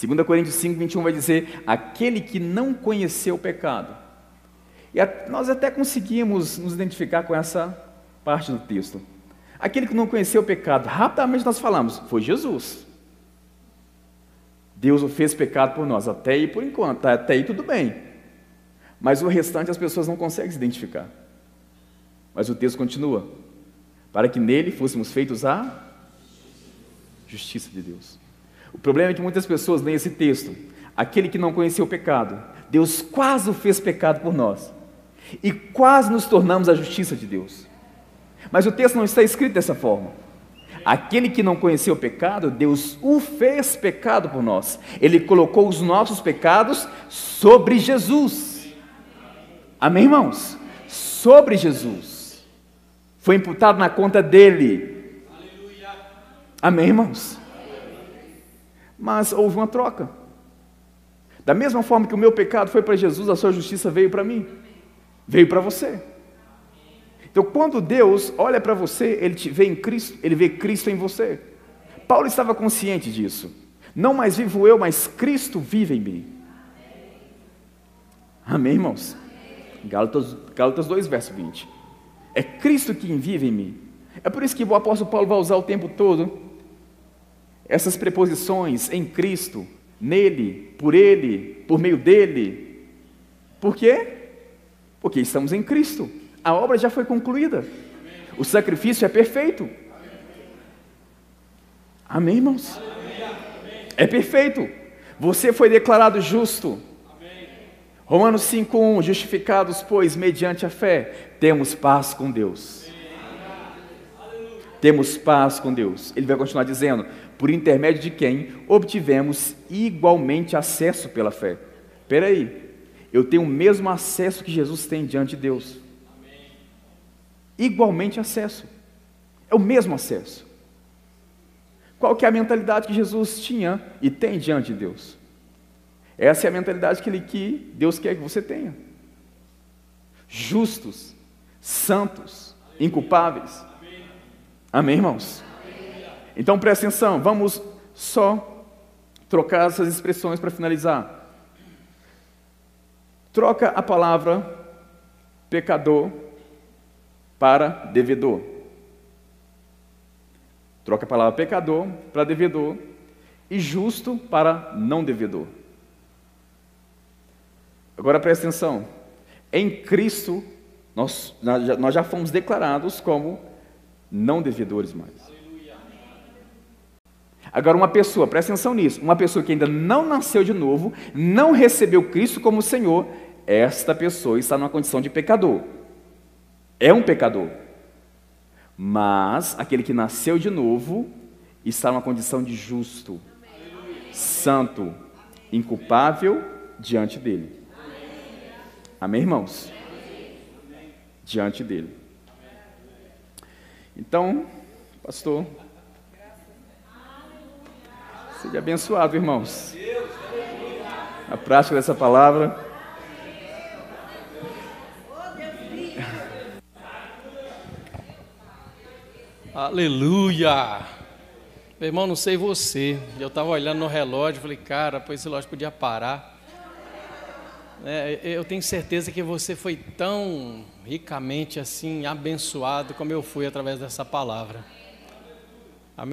2 Coríntios 5, 21 vai dizer: Aquele que não conheceu o pecado. E nós até conseguimos nos identificar com essa parte do texto. Aquele que não conheceu o pecado, rapidamente nós falamos, foi Jesus. Deus o fez pecado por nós, até aí por enquanto, até aí tudo bem. Mas o restante as pessoas não conseguem se identificar. Mas o texto continua: para que nele fôssemos feitos a justiça de Deus. O problema é que muitas pessoas leem esse texto, aquele que não conheceu o pecado, Deus quase o fez pecado por nós, e quase nos tornamos a justiça de Deus. Mas o texto não está escrito dessa forma. Aquele que não conheceu o pecado, Deus o fez pecado por nós. Ele colocou os nossos pecados sobre Jesus. Amém, irmãos? Sobre Jesus. Foi imputado na conta dele. Amém, irmãos? Mas houve uma troca. Da mesma forma que o meu pecado foi para Jesus, a sua justiça veio para mim. Veio para você. Então, quando Deus olha para você, ele te vê em Cristo, ele vê Cristo em você. Paulo estava consciente disso. Não mais vivo eu, mas Cristo vive em mim. Amém, irmãos? Gálatas, Gálatas 2, verso 20. É Cristo quem vive em mim. É por isso que o apóstolo Paulo vai usar o tempo todo essas preposições em Cristo, nele, por ele, por meio dele. Por quê? Porque estamos em Cristo. A obra já foi concluída. O sacrifício é perfeito. Amém, irmãos? É perfeito. Você foi declarado justo. Romanos 5:1 Justificados, pois, mediante a fé, temos paz com Deus. Temos paz com Deus. Ele vai continuar dizendo: por intermédio de quem obtivemos igualmente acesso pela fé. Espera aí, eu tenho o mesmo acesso que Jesus tem diante de Deus igualmente acesso. É o mesmo acesso. Qual que é a mentalidade que Jesus tinha e tem diante de Deus? Essa é a mentalidade que, ele, que Deus quer que você tenha. Justos, santos, inculpáveis. Amém, irmãos? Então presta atenção, vamos só trocar essas expressões para finalizar. Troca a palavra pecador para devedor. Troca a palavra pecador para devedor e justo para não devedor. Agora presta atenção. Em Cristo, nós, nós já fomos declarados como não devedores mais. Agora, uma pessoa, presta atenção nisso, uma pessoa que ainda não nasceu de novo, não recebeu Cristo como Senhor, esta pessoa está numa condição de pecador é um pecador. Mas aquele que nasceu de novo está numa condição de justo, santo, inculpável diante dele. Amém, irmãos? Diante dele. Então, pastor, seja abençoado, irmãos. A prática dessa palavra. Aleluia! Meu irmão, não sei você. Eu estava olhando no relógio, falei, cara, pois esse relógio podia parar. É, eu tenho certeza que você foi tão ricamente assim abençoado como eu fui através dessa palavra.